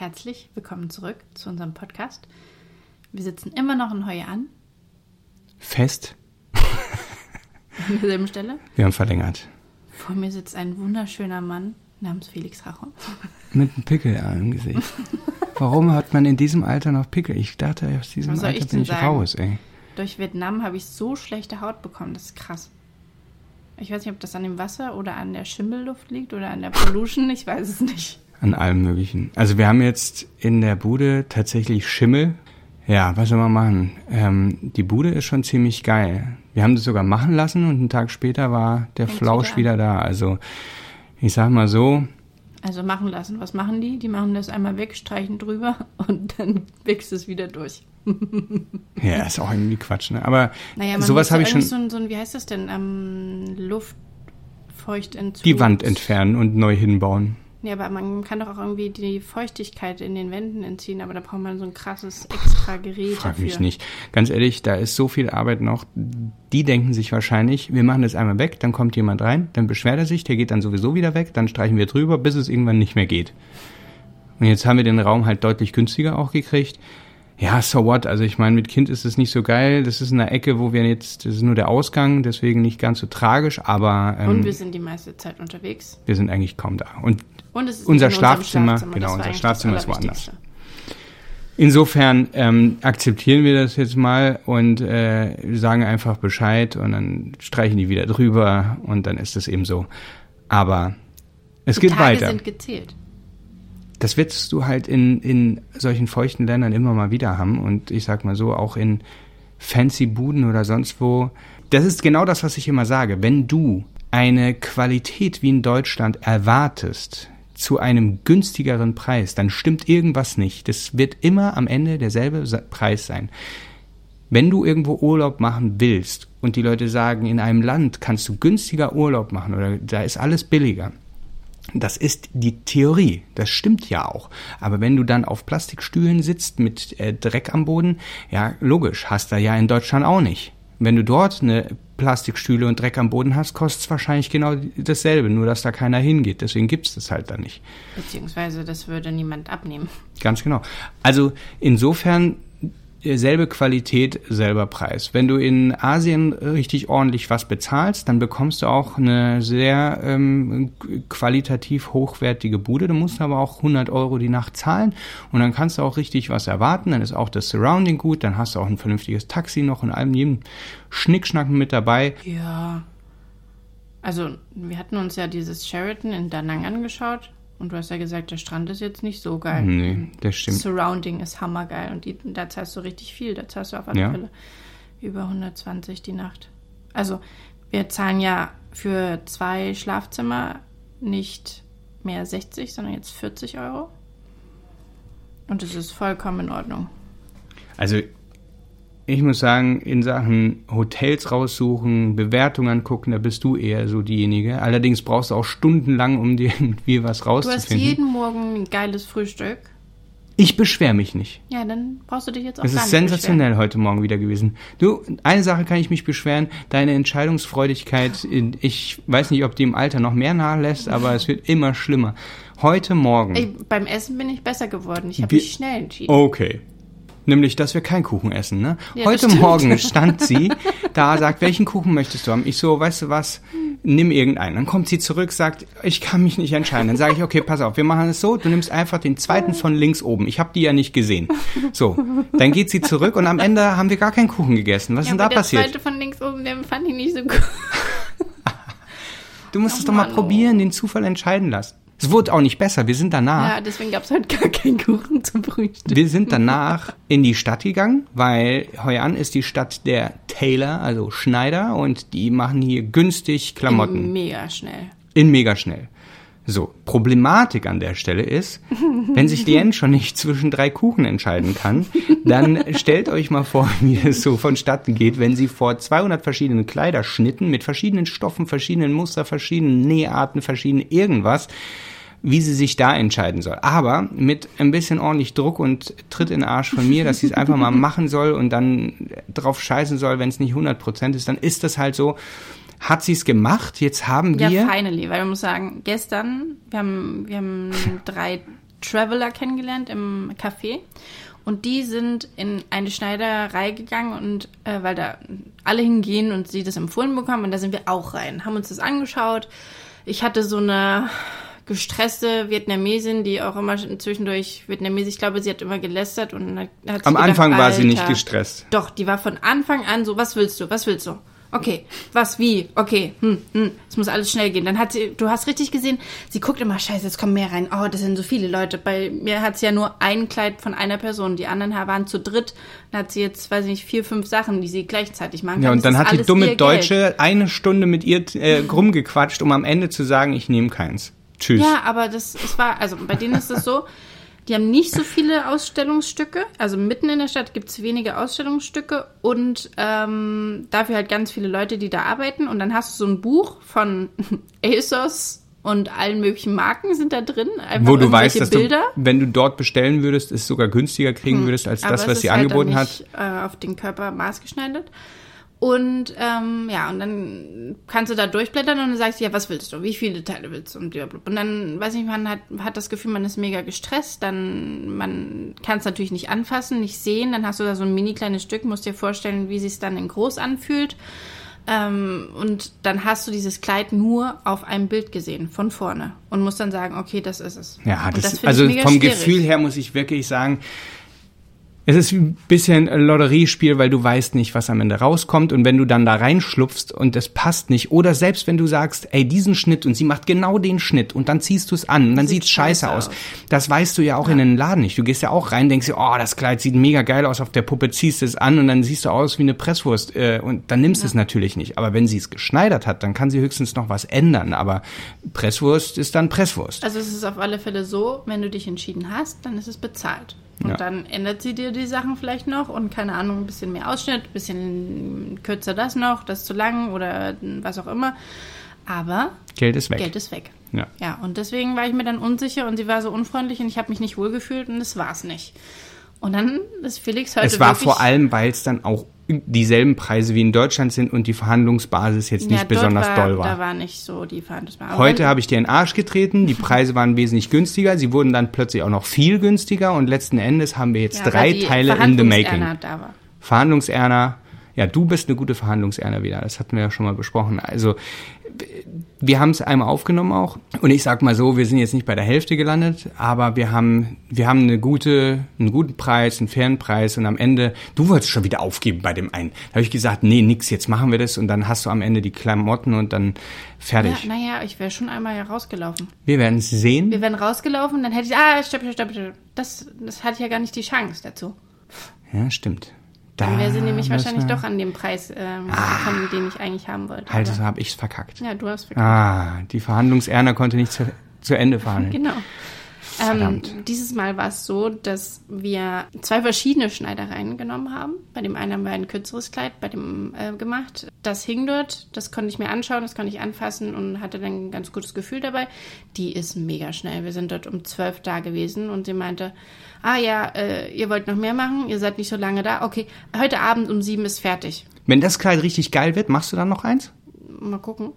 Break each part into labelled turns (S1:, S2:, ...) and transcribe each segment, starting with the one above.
S1: herzlich willkommen zurück zu unserem Podcast. Wir sitzen immer noch in Heue an.
S2: Fest.
S1: An derselben Stelle.
S2: Wir haben verlängert.
S1: Vor mir sitzt ein wunderschöner Mann namens Felix Rachon.
S2: Mit einem Pickel im Gesicht. Warum hat man in diesem Alter noch Pickel? Ich dachte, aus diesem Alter
S1: ich
S2: bin ich
S1: sagen?
S2: raus, ey.
S1: Durch Vietnam habe ich so schlechte Haut bekommen. Das ist krass. Ich weiß nicht, ob das an dem Wasser oder an der Schimmelluft liegt oder an der Pollution. Ich weiß es nicht.
S2: An allem Möglichen. Also wir haben jetzt in der Bude tatsächlich Schimmel. Ja, was soll man machen? Ähm, die Bude ist schon ziemlich geil. Wir haben das sogar machen lassen und einen Tag später war der
S1: Fängt's
S2: Flausch
S1: wieder
S2: wieder da. Also ich sag mal so,
S1: Also machen lassen. Was machen die? Die machen das einmal weg, streichen drüber und dann wächst es wieder durch.
S2: ja, ist auch irgendwie Quatsch, ne? Aber
S1: Naja,
S2: sowas habe ich schon
S1: So ein, so ein, wie heißt das denn? Ähm, Luftfeuchtentzug.
S2: die Wand entfernen und neu hinbauen.
S1: Ja, aber man kann doch auch irgendwie die Feuchtigkeit in den Wänden entziehen, aber da braucht man so ein krasses extra Gerät
S2: Frag
S1: dafür.
S2: mich nicht. Ganz ehrlich, da ist so viel Arbeit noch. Die denken sich wahrscheinlich, wir machen das einmal weg, dann kommt jemand rein, dann beschwert er sich, der geht dann sowieso wieder weg, dann streichen wir drüber, bis es irgendwann nicht mehr geht. Und jetzt haben wir den Raum halt deutlich günstiger auch gekriegt. Ja, so what? Also ich meine, mit Kind ist es nicht so geil. Das ist in einer Ecke, wo wir jetzt, das ist nur der Ausgang, deswegen nicht ganz so tragisch, aber ähm,
S1: Und wir sind die meiste Zeit unterwegs.
S2: wir sind eigentlich kaum da. Und
S1: Und es ist
S2: Unser Schlafzimmer,
S1: Das
S2: genau, unser Schlafzimmer ist woanders. Insofern ähm, akzeptieren wir das jetzt mal und äh, sagen einfach Bescheid und dann streichen die wieder drüber und dann ist es eben so. Aber es
S1: Die
S2: geht
S1: Tage
S2: weiter.
S1: sind gezählt.
S2: Das wirst du halt in, in solchen feuchten Ländern immer mal wieder haben und ich sag mal so, auch in fancy Buden oder sonst wo. Das ist genau das, was ich immer sage. Wenn du eine Qualität wie in Deutschland erwartest, zu einem günstigeren Preis, dann stimmt irgendwas nicht. Das wird immer am Ende derselbe Preis sein. Wenn du irgendwo Urlaub machen willst und die Leute sagen, in einem Land kannst du günstiger Urlaub machen oder da ist alles billiger, das ist die Theorie. Das stimmt ja auch. Aber wenn du dann auf Plastikstühlen sitzt mit äh, Dreck am Boden, ja, logisch, hast du ja in Deutschland auch nicht. Wenn du dort eine Plastikstühle und Dreck am Boden hast, kostet es wahrscheinlich genau dasselbe, nur dass da keiner hingeht. Deswegen gibt es das halt da nicht.
S1: Beziehungsweise das würde niemand abnehmen.
S2: Ganz genau. Also insofern selbe Qualität, selber Preis. Wenn du in Asien richtig ordentlich was bezahlst, dann bekommst du auch eine sehr ähm, qualitativ hochwertige Bude. Du musst aber auch 100 Euro die Nacht zahlen und dann kannst du auch richtig was erwarten. Dann ist auch das Surrounding gut, dann hast du auch ein vernünftiges Taxi noch und allem jedem Schnickschnack mit dabei.
S1: Ja. Also, wir hatten uns ja dieses Sheraton in Da Nang angeschaut und du hast ja gesagt, der Strand ist jetzt nicht so geil.
S2: Nee, das stimmt.
S1: Surrounding ist hammergeil und die, da zahlst du richtig viel. Da zahlst du auf alle
S2: Ja.
S1: Fälle über 120 die Nacht. Also, wir zahlen ja für zwei Schlafzimmer nicht mehr 60, sondern jetzt 40 Euro. Und das ist vollkommen in Ordnung.
S2: Also ich muss sagen, in Sachen Hotels raussuchen, Bewertungen angucken, da bist du eher so diejenige. Allerdings brauchst du auch stundenlang, um dir irgendwie was
S1: Du hast
S2: rauszufinden.
S1: jeden Morgen ein geiles Frühstück.
S2: Ich beschwere mich nicht.
S1: Ja, dann brauchst du dich jetzt auch
S2: Es
S1: gar
S2: ist
S1: nicht
S2: sensationell heute Morgen wieder gewesen. Du, eine Sache kann ich mich beschweren, deine Entscheidungsfreudigkeit, ich weiß nicht, ob die im Alter noch mehr nachlässt, aber es wird immer schlimmer. Heute Morgen.
S1: beschweren. Ey, beim Essen bin ich besser geworden. Ich habe mich schnell entschieden.
S2: Okay. Nämlich, dass wir keinen Kuchen essen, ne?
S1: Ja,
S2: Heute. Morgen stand sie da, sagt, welchen Kuchen möchtest du haben? Ich so, weißt du was, nimm irgendeinen. Dann kommt sie zurück, sagt, ich kann mich nicht entscheiden. Dann sage ich, okay, pass auf, wir machen es so, du nimmst einfach den zweiten von links oben. Ich habe die ja nicht gesehen. So, dann geht sie zurück und am Ende haben wir gar keinen Kuchen gegessen. Was ist
S1: Ja,
S2: denn da
S1: der
S2: passiert?
S1: zweite von links oben, den fand ich nicht so gut.
S2: Du musst es
S1: Oh
S2: doch mal
S1: Mann, oh.
S2: probieren, den Zufall entscheiden lassen. Es wurde auch nicht besser. Wir sind danach
S1: Ja, deswegen gab es halt gar keinen Kuchen zum Frühstück.
S2: Wir sind danach in die Stadt gegangen, weil Hoi An ist die Stadt der Tailor, also Schneider, und die machen hier günstig Klamotten
S1: Mega schnell.
S2: in mega schnell. So, Problematik an der Stelle ist, wenn sich Lien schon nicht zwischen drei Kuchen entscheiden kann, dann stellt euch mal vor, wie es so vonstatten geht, wenn sie vor 200 verschiedenen Kleiderschnitten mit verschiedenen Stoffen, verschiedenen Muster, verschiedenen Näharten, verschiedenen irgendwas, wie sie sich da entscheiden soll. Aber mit ein bisschen ordentlich Druck und Tritt in den Arsch von mir, dass sie es einfach mal machen soll und dann drauf scheißen soll, wenn es nicht 100% ist, dann ist das halt so, hat sie es gemacht, jetzt haben wir...
S1: Ja, finally, weil man muss sagen, gestern, wir haben, wir haben drei Traveler kennengelernt im Café. Und die sind in eine Schneiderei gegangen und äh, weil da alle hingehen und sie das empfohlen bekommen und da sind wir auch rein, haben uns das angeschaut. Ich hatte so eine gestresste Vietnamesin, die auch immer zwischendurch Vietnamesisch, ich glaube, sie hat immer gelästert und hat
S2: Am
S1: sich gedacht,
S2: Anfang war sie
S1: Alter.
S2: nicht gestresst.
S1: Doch, die war von Anfang an so, was willst du, was willst du? Okay, was, wie, okay, hm, hm, es muss alles schnell gehen. Dann hat sie, du hast richtig gesehen, sie guckt immer, scheiße, jetzt kommen mehr rein. Oh, das sind so viele Leute. Bei mir hat sie ja nur ein Kleid von einer Person. Die anderen waren zu dritt. Dann hat sie jetzt, weiß ich nicht, vier, fünf Sachen, die sie gleichzeitig machen kann.
S2: Ja, und
S1: Das
S2: dann hat die dumme Deutsche
S1: Geld.
S2: eine Stunde mit ihr äh, rumgequatscht, um am Ende zu sagen, ich nehme keins. Tschüss.
S1: Ja, aber das, es war, also bei denen ist es so, die haben nicht so viele Ausstellungsstücke. Also mitten in der Stadt gibt es wenige Ausstellungsstücke und ähm, dafür halt ganz viele Leute, die da arbeiten. Und dann hast du so ein Buch von ASOS und allen möglichen Marken sind da drin. Einfach
S2: Wo du weißt, dass
S1: Bilder.
S2: du, wenn du dort bestellen würdest, es sogar günstiger kriegen würdest als das, was sie
S1: halt
S2: angeboten
S1: dann
S2: hat.
S1: nicht, Äh, auf den Körper maßgeschneidert. Und ähm, ja, und dann kannst du da durchblättern und dann sagst du, ja, was willst du? Wie viele Teile willst du? Und, blablabla. und dann, weiß nicht, man hat, hat das Gefühl, man ist mega gestresst, dann man kann es natürlich nicht anfassen, nicht sehen, dann hast du da so ein mini kleines Stück, musst dir vorstellen, wie sich dann in groß anfühlt. Ähm, und dann hast du dieses Kleid nur auf einem Bild gesehen, von vorne. Und musst dann sagen, okay, das ist es.
S2: Ja, das,
S1: find
S2: also
S1: ich
S2: vom
S1: schwierig.
S2: Gefühl her muss ich wirklich sagen, es ist ein bisschen ein Lotteriespiel, weil du weißt nicht, was am Ende rauskommt. Und wenn du dann da reinschlupfst und es passt nicht, oder selbst wenn du sagst, ey, diesen Schnitt und sie macht genau den Schnitt und dann ziehst du es an und dann
S1: Sieht
S2: sieht's scheiße
S1: scheiße
S2: aus.
S1: aus.
S2: Das weißt du ja auch in den Laden nicht. Du gehst ja auch rein, denkst dir, oh, das Kleid sieht mega geil aus auf der Puppe, ziehst es an und dann siehst du aus wie eine Presswurst äh, und dann nimmst du es natürlich nicht. Aber wenn sie es geschneidert hat, dann kann sie höchstens noch was ändern. Aber Presswurst ist dann Presswurst.
S1: Also es ist auf alle Fälle so, wenn du dich entschieden hast, dann ist es bezahlt. Und
S2: Ja.
S1: dann ändert sie dir die Sachen vielleicht noch und keine Ahnung, ein bisschen mehr Ausschnitt, ein bisschen kürzer das noch, das zu lang oder was auch immer. Aber
S2: Geld ist weg.
S1: Geld ist weg.
S2: Ja.
S1: Ja, und deswegen war ich mir dann unsicher und sie war so unfreundlich und ich habe mich nicht wohlgefühlt und das war's nicht. Und dann ist Felix heute
S2: Es war vor allem, weil es dann auch dieselben Preise wie in Deutschland sind und die Verhandlungsbasis jetzt nicht
S1: ja, dort
S2: besonders
S1: war,
S2: doll war.
S1: Da war nicht so die Verhandlungsbasis.
S2: Heute habe ich dir in den Arsch getreten, die Preise waren wesentlich günstiger, sie wurden dann plötzlich auch noch viel günstiger und letzten Endes haben wir jetzt
S1: ja,
S2: drei Teile in the making.
S1: Da war.
S2: Verhandlungserna, ja, du bist eine gute Verhandlungserna wieder, das hatten wir ja schon mal besprochen. Also wir haben es einmal aufgenommen auch und ich sag mal so, wir sind jetzt nicht bei der Hälfte gelandet, aber wir haben wir haben eine gute einen guten Preis, einen fairen Preis und am Ende du wolltest schon wieder aufgeben bei dem einen. Da habe ich gesagt, nee, nix, jetzt machen wir das und dann hast du am Ende die Klamotten und dann
S1: Ja,
S2: fertig.
S1: naja, ich wäre schon einmal ja rausgelaufen.
S2: wir werden es sehen.
S1: Wir wären rausgelaufen, dann hätte ich, ah, stopp, stopp, stopp, stopp. Das, das hatte ich ja gar nicht die Chance dazu.
S2: Ja, stimmt.
S1: Dann wäre sie nämlich wahrscheinlich doch an dem Preis ähm, gekommen, den ich eigentlich haben wollte.
S2: Halt,
S1: Aber-
S2: das habe ich's verkackt.
S1: ja, du hast verkackt.
S2: Ah, die Verhandlungserna konnte nicht zu, zu Ende verhandeln.
S1: Genau. Ähm,
S2: Verdammt.
S1: dieses Mal war es so, dass wir zwei verschiedene Schneidereien genommen haben. Bei dem einen haben wir ein kürzeres Kleid bei dem äh, gemacht. Das hing dort, das konnte ich mir anschauen, das konnte ich anfassen und hatte dann ein ganz gutes Gefühl dabei. Die ist mega schnell. Wir sind dort um zwölf da gewesen und sie meinte, ah ja, äh, ihr wollt noch mehr machen, ihr seid nicht so lange da. Okay, heute Abend um sieben ist fertig.
S2: Wenn das Kleid richtig geil wird, machst du dann noch eins?
S1: Mal gucken.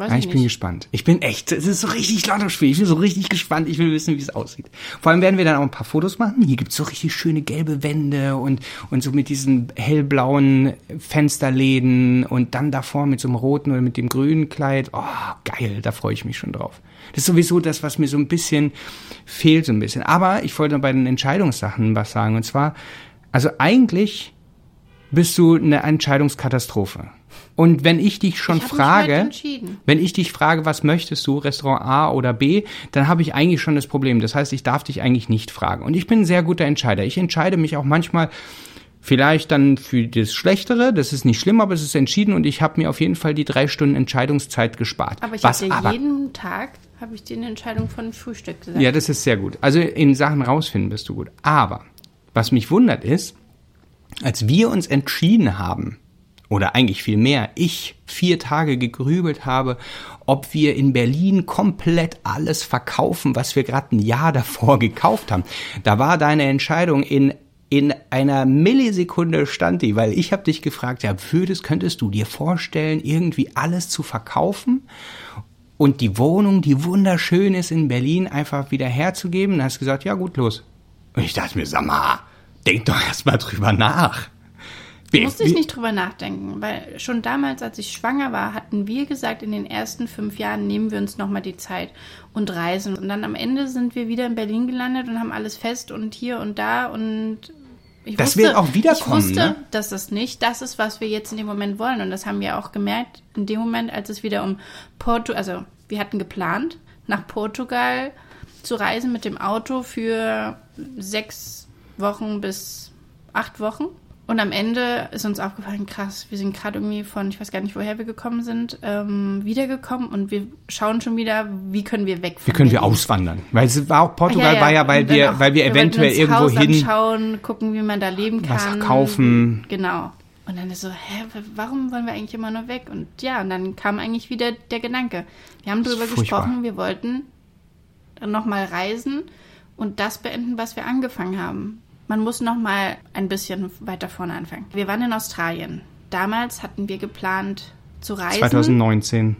S1: Weiß
S2: Ja,
S1: ich
S2: ich bin gespannt. Ich bin echt, es ist so richtig Lottospiel. Ich bin so richtig gespannt. Ich will wissen, wie es aussieht. Vor allem werden wir dann auch ein paar Fotos machen. Hier gibt's so richtig schöne gelbe Wände und, und so mit diesen hellblauen Fensterläden und dann davor mit so einem roten oder mit dem grünen Kleid. Oh, geil, da freue ich mich schon drauf. Das ist sowieso das, was mir so ein bisschen fehlt, so ein bisschen. Aber ich wollte noch bei den Entscheidungssachen was sagen. Und zwar, also eigentlich bist du eine Entscheidungskatastrophe. Und wenn ich dich schon
S1: Ich
S2: frage, wenn ich dich frage, was möchtest du, Restaurant A oder B, dann habe ich eigentlich schon das Problem. Das heißt, ich darf dich eigentlich nicht fragen. Und ich bin ein sehr guter Entscheider. Ich entscheide mich auch manchmal vielleicht dann für das Schlechtere. Das ist nicht schlimm, aber es ist entschieden und ich habe mir auf jeden Fall die drei Stunden Entscheidungszeit gespart.
S1: Aber ich habe dir
S2: aber,
S1: jeden Tag habe ich dir eine Entscheidung von Frühstück gesagt.
S2: ja, das ist sehr gut. Also in Sachen rausfinden bist du gut. Aber was mich wundert ist, als wir uns entschieden haben, oder eigentlich viel mehr, ich vier Tage gegrübelt habe, ob wir in Berlin komplett alles verkaufen, was wir gerade ein Jahr davor gekauft haben. Da war deine Entscheidung in in einer Millisekunde stand die, weil ich habe dich gefragt, ja, würdest, könntest du dir vorstellen, irgendwie alles zu verkaufen? und die Wohnung, die wunderschön ist in Berlin, einfach wieder herzugeben. Dann hast du gesagt, ja gut, los. Und ich dachte mir, sag mal, denk doch erst mal drüber nach.
S1: Wie, musste ich nicht drüber nachdenken, weil schon damals, als ich schwanger war, hatten wir gesagt, in den ersten fünf Jahren nehmen wir uns nochmal die Zeit und reisen. Und dann am Ende sind wir wieder in Berlin gelandet und haben alles fest und hier und da und ich
S2: das
S1: wusste,
S2: wird auch wiederkommen.
S1: Ich wusste,
S2: ne?
S1: dass das nicht das ist, was wir jetzt in dem Moment wollen. Und das haben wir auch gemerkt in dem Moment, als es wieder um Porto, also wir hatten geplant, nach Portugal zu reisen mit dem Auto für sechs Wochen bis acht Wochen. Und am Ende ist uns aufgefallen, krass, wir sind gerade irgendwie von, ich weiß gar nicht, woher wir gekommen sind, ähm, wiedergekommen und wir schauen schon wieder, wie können wir weg.
S2: Wie können wir auswandern? Weil es war auch Portugal ja, ja. war ja, weil wir, auch, weil wir eventuell wir irgendwo Haus hin
S1: anschauen, gucken, wie man da leben kann,
S2: was kaufen.
S1: Genau. Und dann ist so, hä, warum wollen wir eigentlich immer nur weg? Und ja, und dann kam eigentlich wieder der Gedanke. Wir haben darüber gesprochen, wir wollten nochmal reisen und das beenden, was wir angefangen haben. Man muss noch mal ein bisschen weiter vorne anfangen. Wir waren in Australien. Damals hatten wir geplant zu reisen.
S2: 2019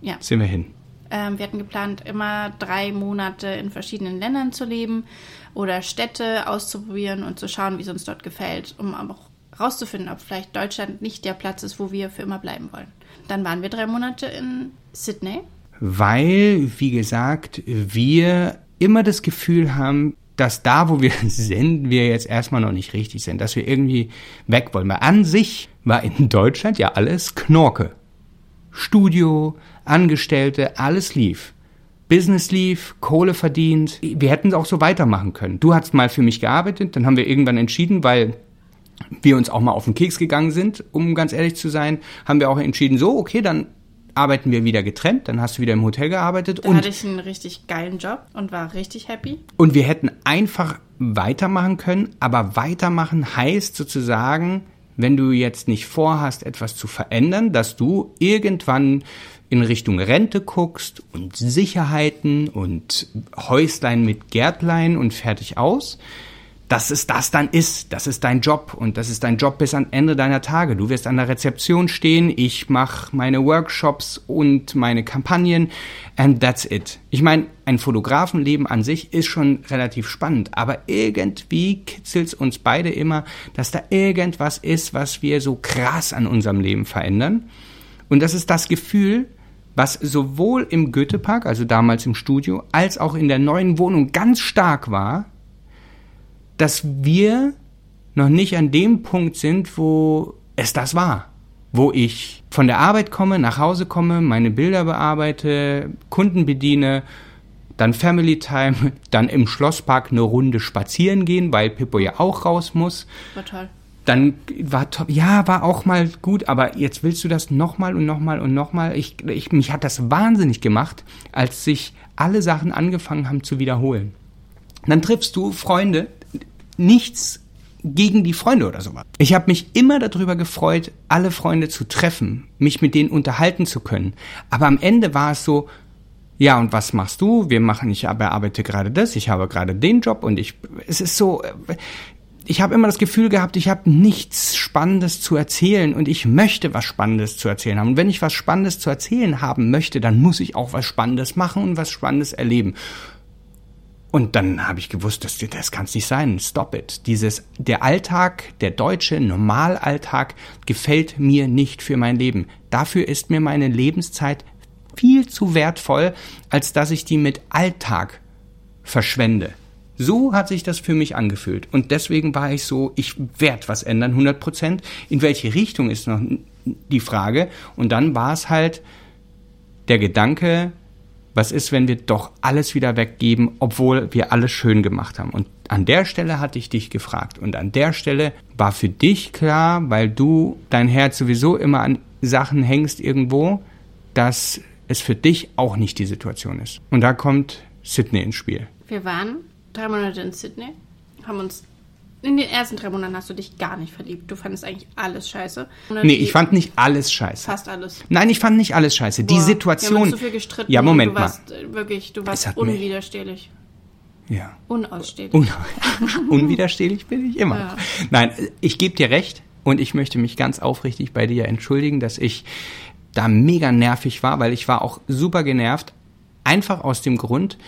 S2: ja. sind wir hin.
S1: Ähm, wir hatten geplant, immer drei Monate in verschiedenen Ländern zu leben oder Städte auszuprobieren und zu schauen, wie es uns dort gefällt, um auch rauszufinden, ob vielleicht Deutschland nicht der Platz ist, wo wir für immer bleiben wollen. Dann waren wir drei Monate in Sydney.
S2: Weil, wie gesagt, wir immer das Gefühl haben, dass da, wo wir sind, wir jetzt erstmal noch nicht richtig sind, dass wir irgendwie weg wollen. Weil an sich war in Deutschland ja alles Knorke. Studio, Angestellte, alles lief. Business lief, Kohle verdient. Wir hätten es auch so weitermachen können. Du hast mal für mich gearbeitet, dann haben wir irgendwann entschieden, weil wir uns auch mal auf den Keks gegangen sind, um ganz ehrlich zu sein, haben wir auch entschieden, so, okay, dann arbeiten wir wieder getrennt, dann hast du wieder im Hotel gearbeitet.
S1: Da und hatte ich einen richtig geilen Job und war richtig happy.
S2: Und wir hätten einfach weitermachen können, aber weitermachen heißt sozusagen, wenn du jetzt nicht vorhast, etwas zu verändern, dass du irgendwann in Richtung Rente guckst und Sicherheiten und Häuslein mit Gärtlein und fertig aus, dass es das dann ist. Das ist dein Job und das ist dein Job bis ans Ende deiner Tage. Du wirst an der Rezeption stehen, ich mache meine Workshops und meine Kampagnen and that's it. Ich meine, ein Fotografenleben an sich ist schon relativ spannend, aber irgendwie kitzelt es uns beide immer, dass da irgendwas ist, was wir so krass an unserem Leben verändern. Und das ist das Gefühl, was sowohl im Goethepark, also damals im Studio, als auch in der neuen Wohnung ganz stark war, dass wir noch nicht an dem Punkt sind, wo es das war. Wo ich von der Arbeit komme, nach Hause komme, meine Bilder bearbeite, Kunden bediene, dann Family Time, dann im Schlosspark eine Runde spazieren gehen, weil Pippo ja auch raus muss.
S1: War toll.
S2: Dann war top, ja, war auch mal gut, aber jetzt willst du das nochmal und nochmal und nochmal. Ich, ich, mich hat das wahnsinnig gemacht, als sich alle Sachen angefangen haben zu wiederholen. Dann triffst du Freunde, nichts gegen die Freunde oder sowas. Ich habe mich immer darüber gefreut, alle Freunde zu treffen, mich mit denen unterhalten zu können. Aber am Ende war es so, ja, und was machst du? Wir machen, ich arbeite gerade das, ich habe gerade den Job und ich, es ist so, ich habe immer das Gefühl gehabt, ich habe nichts Spannendes zu erzählen und ich möchte was Spannendes zu erzählen haben. Und wenn ich was Spannendes zu erzählen haben möchte, dann muss ich auch was Spannendes machen und was Spannendes erleben. Und dann habe ich gewusst, das, das kann es nicht sein. Stop it. Dieses, der Alltag, der deutsche Normalalltag gefällt mir nicht für mein Leben. Dafür ist mir meine Lebenszeit viel zu wertvoll, als dass ich die mit Alltag verschwende. So hat sich das für mich angefühlt. Und deswegen war ich so, ich werde was ändern, 100 Prozent. In welche Richtung ist noch die Frage? Und dann war es halt der Gedanke, was ist, wenn wir doch alles wieder weggeben, obwohl wir alles schön gemacht haben? Und an der Stelle hatte ich dich gefragt. Und an der Stelle war für dich klar, weil du dein Herz sowieso immer an Sachen hängst irgendwo, dass es für dich auch nicht die Situation ist. Und da kommt Sydney ins Spiel.
S1: Wir waren drei Monate in Sydney, haben uns in den ersten drei Monaten hast du dich gar nicht verliebt. Du fandest eigentlich alles scheiße.
S2: Nee, ich fand nicht alles scheiße.
S1: Fast alles.
S2: Nein, ich fand nicht alles scheiße. Boah, die Situation. Wir haben
S1: so viel gestritten.
S2: Ja, Moment
S1: du warst, mal. Äh, wirklich, du warst unwiderstehlich.
S2: Ja.
S1: Unausstehlich.
S2: Un unwiderstehlich bin ich immer. Ja. Nein, ich gebe dir recht und ich möchte mich ganz aufrichtig bei dir entschuldigen, dass ich da mega nervig war, weil ich war auch super genervt. Einfach aus dem Grund,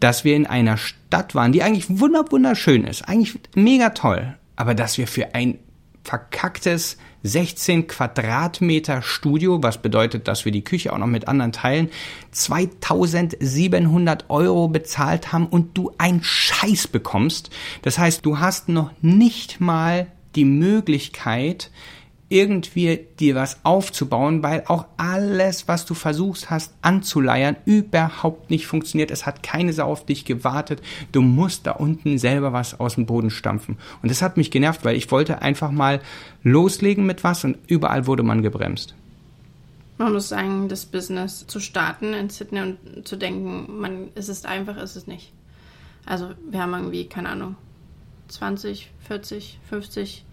S2: dass wir in einer Stadt waren, die eigentlich wunderschön ist, eigentlich mega toll, aber dass wir für ein verkacktes 16 Quadratmeter Studio, was bedeutet, dass wir die Küche auch noch mit anderen teilen, 2700 Euro bezahlt haben und du ein Scheiß bekommst. Das heißt, du hast noch nicht mal die Möglichkeit, irgendwie dir was aufzubauen, weil auch alles, was du versuchst hast anzuleiern, überhaupt nicht funktioniert. Es hat keine Sau auf dich gewartet. Du musst da unten selber was aus dem Boden stampfen. Und das hat mich genervt, weil ich wollte einfach mal loslegen mit was und überall wurde man gebremst.
S1: Man muss sagen, das Business zu starten in Sydney und zu denken, man, es ist einfach, ist es nicht. Also wir haben irgendwie, keine Ahnung, 20, 40, 50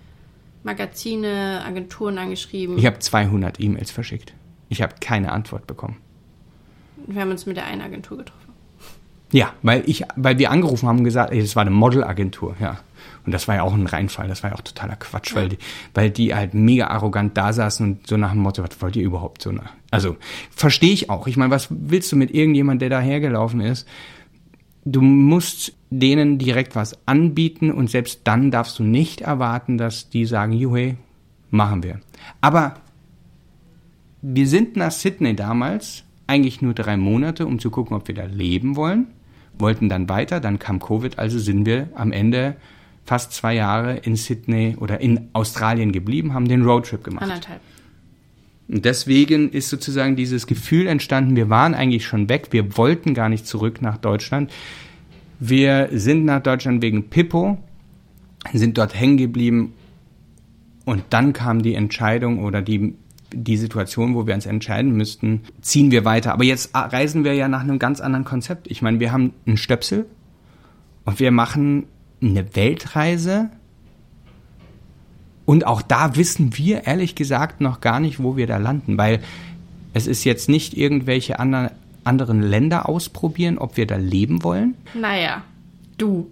S1: Magazine, Agenturen angeschrieben.
S2: Ich habe 200 E-Mails verschickt. Ich habe keine Antwort bekommen.
S1: Wir haben uns mit der einen Agentur getroffen.
S2: Ja, weil ich, weil wir angerufen haben und gesagt, ey, das war eine Modelagentur, ja. Und das war ja auch ein Reinfall, das war ja auch totaler Quatsch, ja. weil, die, weil die halt mega arrogant da saßen und so nach dem Motto, was wollt ihr überhaupt so? Nach? Also, verstehe ich auch. Ich meine, was willst du mit irgendjemand, der da hergelaufen ist? Du musst denen direkt was anbieten und selbst dann darfst du nicht erwarten, dass die sagen, juhe, machen wir. Aber wir sind nach Sydney damals eigentlich nur drei Monate, um zu gucken, ob wir da leben wollen, wollten dann weiter, dann kam Covid, also sind wir am Ende fast zwei Jahre in Sydney oder in Australien geblieben, haben den Roadtrip gemacht. Anderthalb. Und deswegen ist sozusagen dieses Gefühl entstanden, wir waren eigentlich schon weg, wir wollten gar nicht zurück nach Deutschland. Wir sind nach Deutschland wegen Pippo, sind dort hängen geblieben und dann kam die Entscheidung oder die, die Situation, wo wir uns entscheiden müssten, ziehen wir weiter. Aber jetzt reisen wir ja nach einem ganz anderen Konzept. Ich meine, wir haben einen Stöpsel und wir machen eine Weltreise. Und auch da wissen wir ehrlich gesagt noch gar nicht, wo wir da landen, weil es ist jetzt nicht irgendwelche anderen anderen Länder ausprobieren, ob wir da leben wollen?
S1: Naja, du.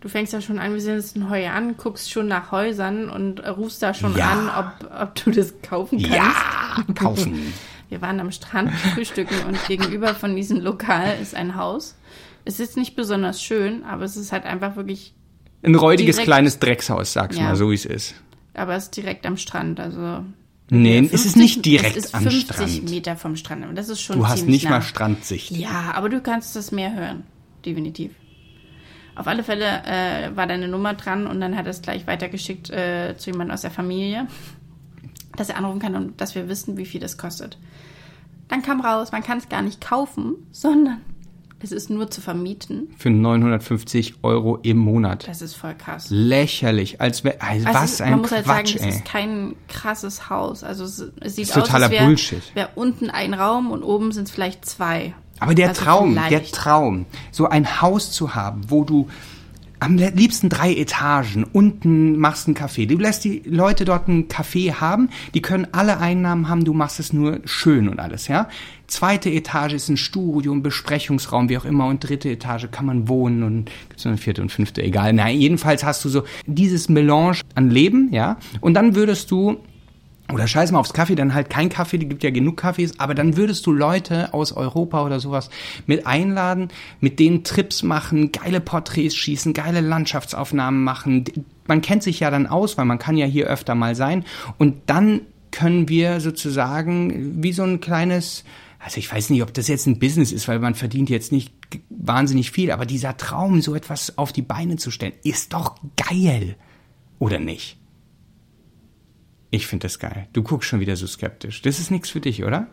S1: Du fängst ja schon an, wir sind jetzt in Heu an, guckst schon nach Häusern und rufst da schon ja. an, ob, ob du das kaufen kannst.
S2: Ja, kaufen.
S1: Wir waren am Strand frühstücken und gegenüber von diesem Lokal ist ein Haus. Es ist nicht besonders schön, aber es ist halt einfach wirklich.
S2: Ein räudiges direkt, kleines Dreckshaus, sag's ja. mal, so wie es ist.
S1: Aber es ist direkt am Strand, also
S2: Nee, 50, es ist nicht direkt es ist am
S1: 50
S2: Strand.
S1: Meter vom Strand. Und das ist schon
S2: Du hast nicht
S1: nah.
S2: mal Strandsicht.
S1: Ja, aber du kannst das Meer hören. Definitiv. Auf alle Fälle äh, war deine Nummer dran und dann hat er es gleich weitergeschickt äh, zu jemandem aus der Familie, dass er anrufen kann und dass wir wissen, wie viel das kostet. Dann kam raus, man kann es gar nicht kaufen, sondern es ist nur zu vermieten.
S2: Für 950 Euro im Monat.
S1: Das ist voll krass.
S2: Lächerlich. Als wär, also was ist, ein man muss Quatsch, halt sagen,
S1: ey. es ist kein krasses Haus. Also es, es sieht
S2: ist aus, totaler
S1: als wäre. Wär unten ein Raum und oben sind es vielleicht zwei.
S2: Aber der also Traum, vielleicht. der Traum, so ein Haus zu haben, wo du am liebsten drei Etagen. Unten machst du einen Kaffee. Du lässt die Leute dort einen Kaffee haben. Die können alle Einnahmen haben. Du machst es nur schön und alles, ja. Zweite Etage ist ein Studio, ein Besprechungsraum, wie auch immer. Und dritte Etage kann man wohnen und gibt's noch eine vierte und fünfte, egal. Nein, jedenfalls hast du so dieses Melange an Leben, ja. Und dann würdest du oder scheiß mal aufs Kaffee, dann halt kein Kaffee, die gibt ja genug Kaffees, aber dann würdest du Leute aus Europa oder sowas mit einladen, mit denen Trips machen, geile Porträts schießen, geile Landschaftsaufnahmen machen. Man kennt sich ja dann aus, weil man kann ja hier öfter mal sein und dann können wir sozusagen wie so ein kleines also ich weiß nicht, ob das jetzt ein Business ist, weil man verdient jetzt nicht wahnsinnig viel, aber dieser Traum, so etwas auf die Beine zu stellen, ist doch geil. Oder nicht? Ich finde das geil. Du guckst schon wieder so skeptisch. Das ist nichts für dich, oder?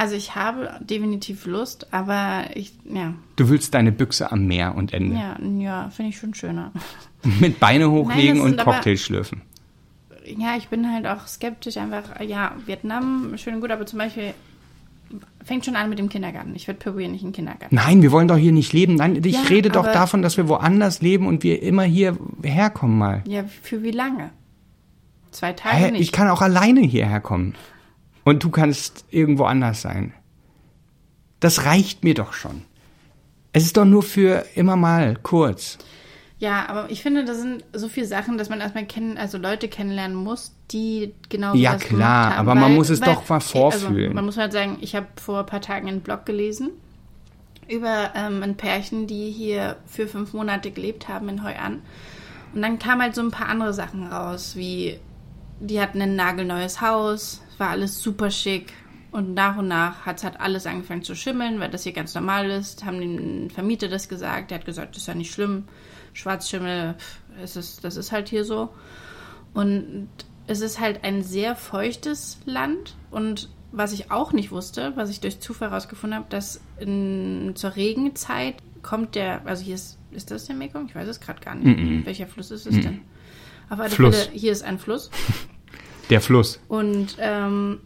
S1: Also ich habe definitiv Lust, aber ich, ja.
S2: Du willst deine Büchse am Meer und Ende.
S1: Ja, ja, finde ich schon schöner.
S2: Mit Beine hochlegen Nein, und Cocktail schlürfen.
S1: Ja, ich bin halt auch skeptisch einfach. Ja, Vietnam, schön und gut, aber zum Beispiel fängt schon an mit dem Kindergarten. Ich würde Peru nicht in den Kindergarten.
S2: Nein, wir wollen doch hier nicht leben. Nein, ich ja, rede doch davon, dass wir woanders leben und wir immer hier herkommen mal.
S1: Ja, für wie lange? Zwei Tage Hä? nicht.
S2: Ich kann auch alleine hierher kommen. Und du kannst irgendwo anders sein. Das reicht mir doch schon. Es ist doch nur für immer mal kurz.
S1: Ja, aber ich finde, das sind so viele Sachen, dass man erstmal kennen, also Leute kennenlernen muss, die genau
S2: Ja,
S1: das
S2: klar,
S1: haben.
S2: aber man muss es doch mal vorfühlen.
S1: Also, man muss halt sagen, ich habe vor ein paar Tagen einen Blog gelesen über ähm, ein Pärchen, die hier für fünf Monate gelebt haben in Hoi An. Und dann kamen halt so ein paar andere Sachen raus, wie die hatten ein nagelneues Haus, war alles super schick. Und nach und nach hat es halt alles angefangen zu schimmeln, weil das hier ganz normal ist. Haben den Vermieter das gesagt. Der hat gesagt, das ist ja nicht schlimm. Schwarzschimmel, es ist, das ist halt hier so. Und es ist halt ein sehr feuchtes Land. Und was ich auch nicht wusste, was ich durch Zufall herausgefunden habe, dass in, zur Regenzeit kommt der, also hier ist, ist das der Mekong? Ich weiß es gerade gar nicht.
S2: Mm-mm.
S1: Welcher Fluss ist es denn? Auf alle
S2: Fluss.
S1: Fälle, hier ist ein Fluss.
S2: Der Fluss.
S1: Und ähm,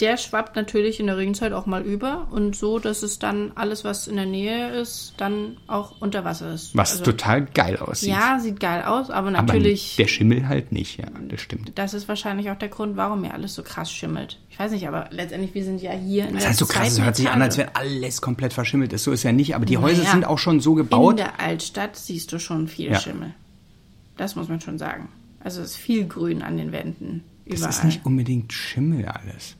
S1: der schwappt natürlich in der Regenzeit auch mal über und so, dass es dann alles, was in der Nähe ist, dann auch unter Wasser ist.
S2: Was
S1: Also,
S2: total geil aussieht.
S1: Ja, sieht geil aus, aber
S2: aber
S1: natürlich,
S2: der Schimmel halt nicht, ja, das stimmt.
S1: das ist wahrscheinlich auch der Grund, warum hier alles so krass schimmelt. Ich weiß nicht, aber letztendlich, wir sind ja hier in
S2: Das
S1: der
S2: heißt so krass, es hört sich an, als wenn alles komplett verschimmelt ist. So ist ja nicht, aber die Häuser
S1: Naja,
S2: sind auch schon so
S1: In
S2: gebaut.
S1: der Altstadt siehst du schon viel
S2: Ja.
S1: Schimmel. Das muss man schon sagen. Also es ist viel Grün an den Wänden.
S2: Das
S1: Überall.
S2: ist nicht unbedingt Schimmel alles.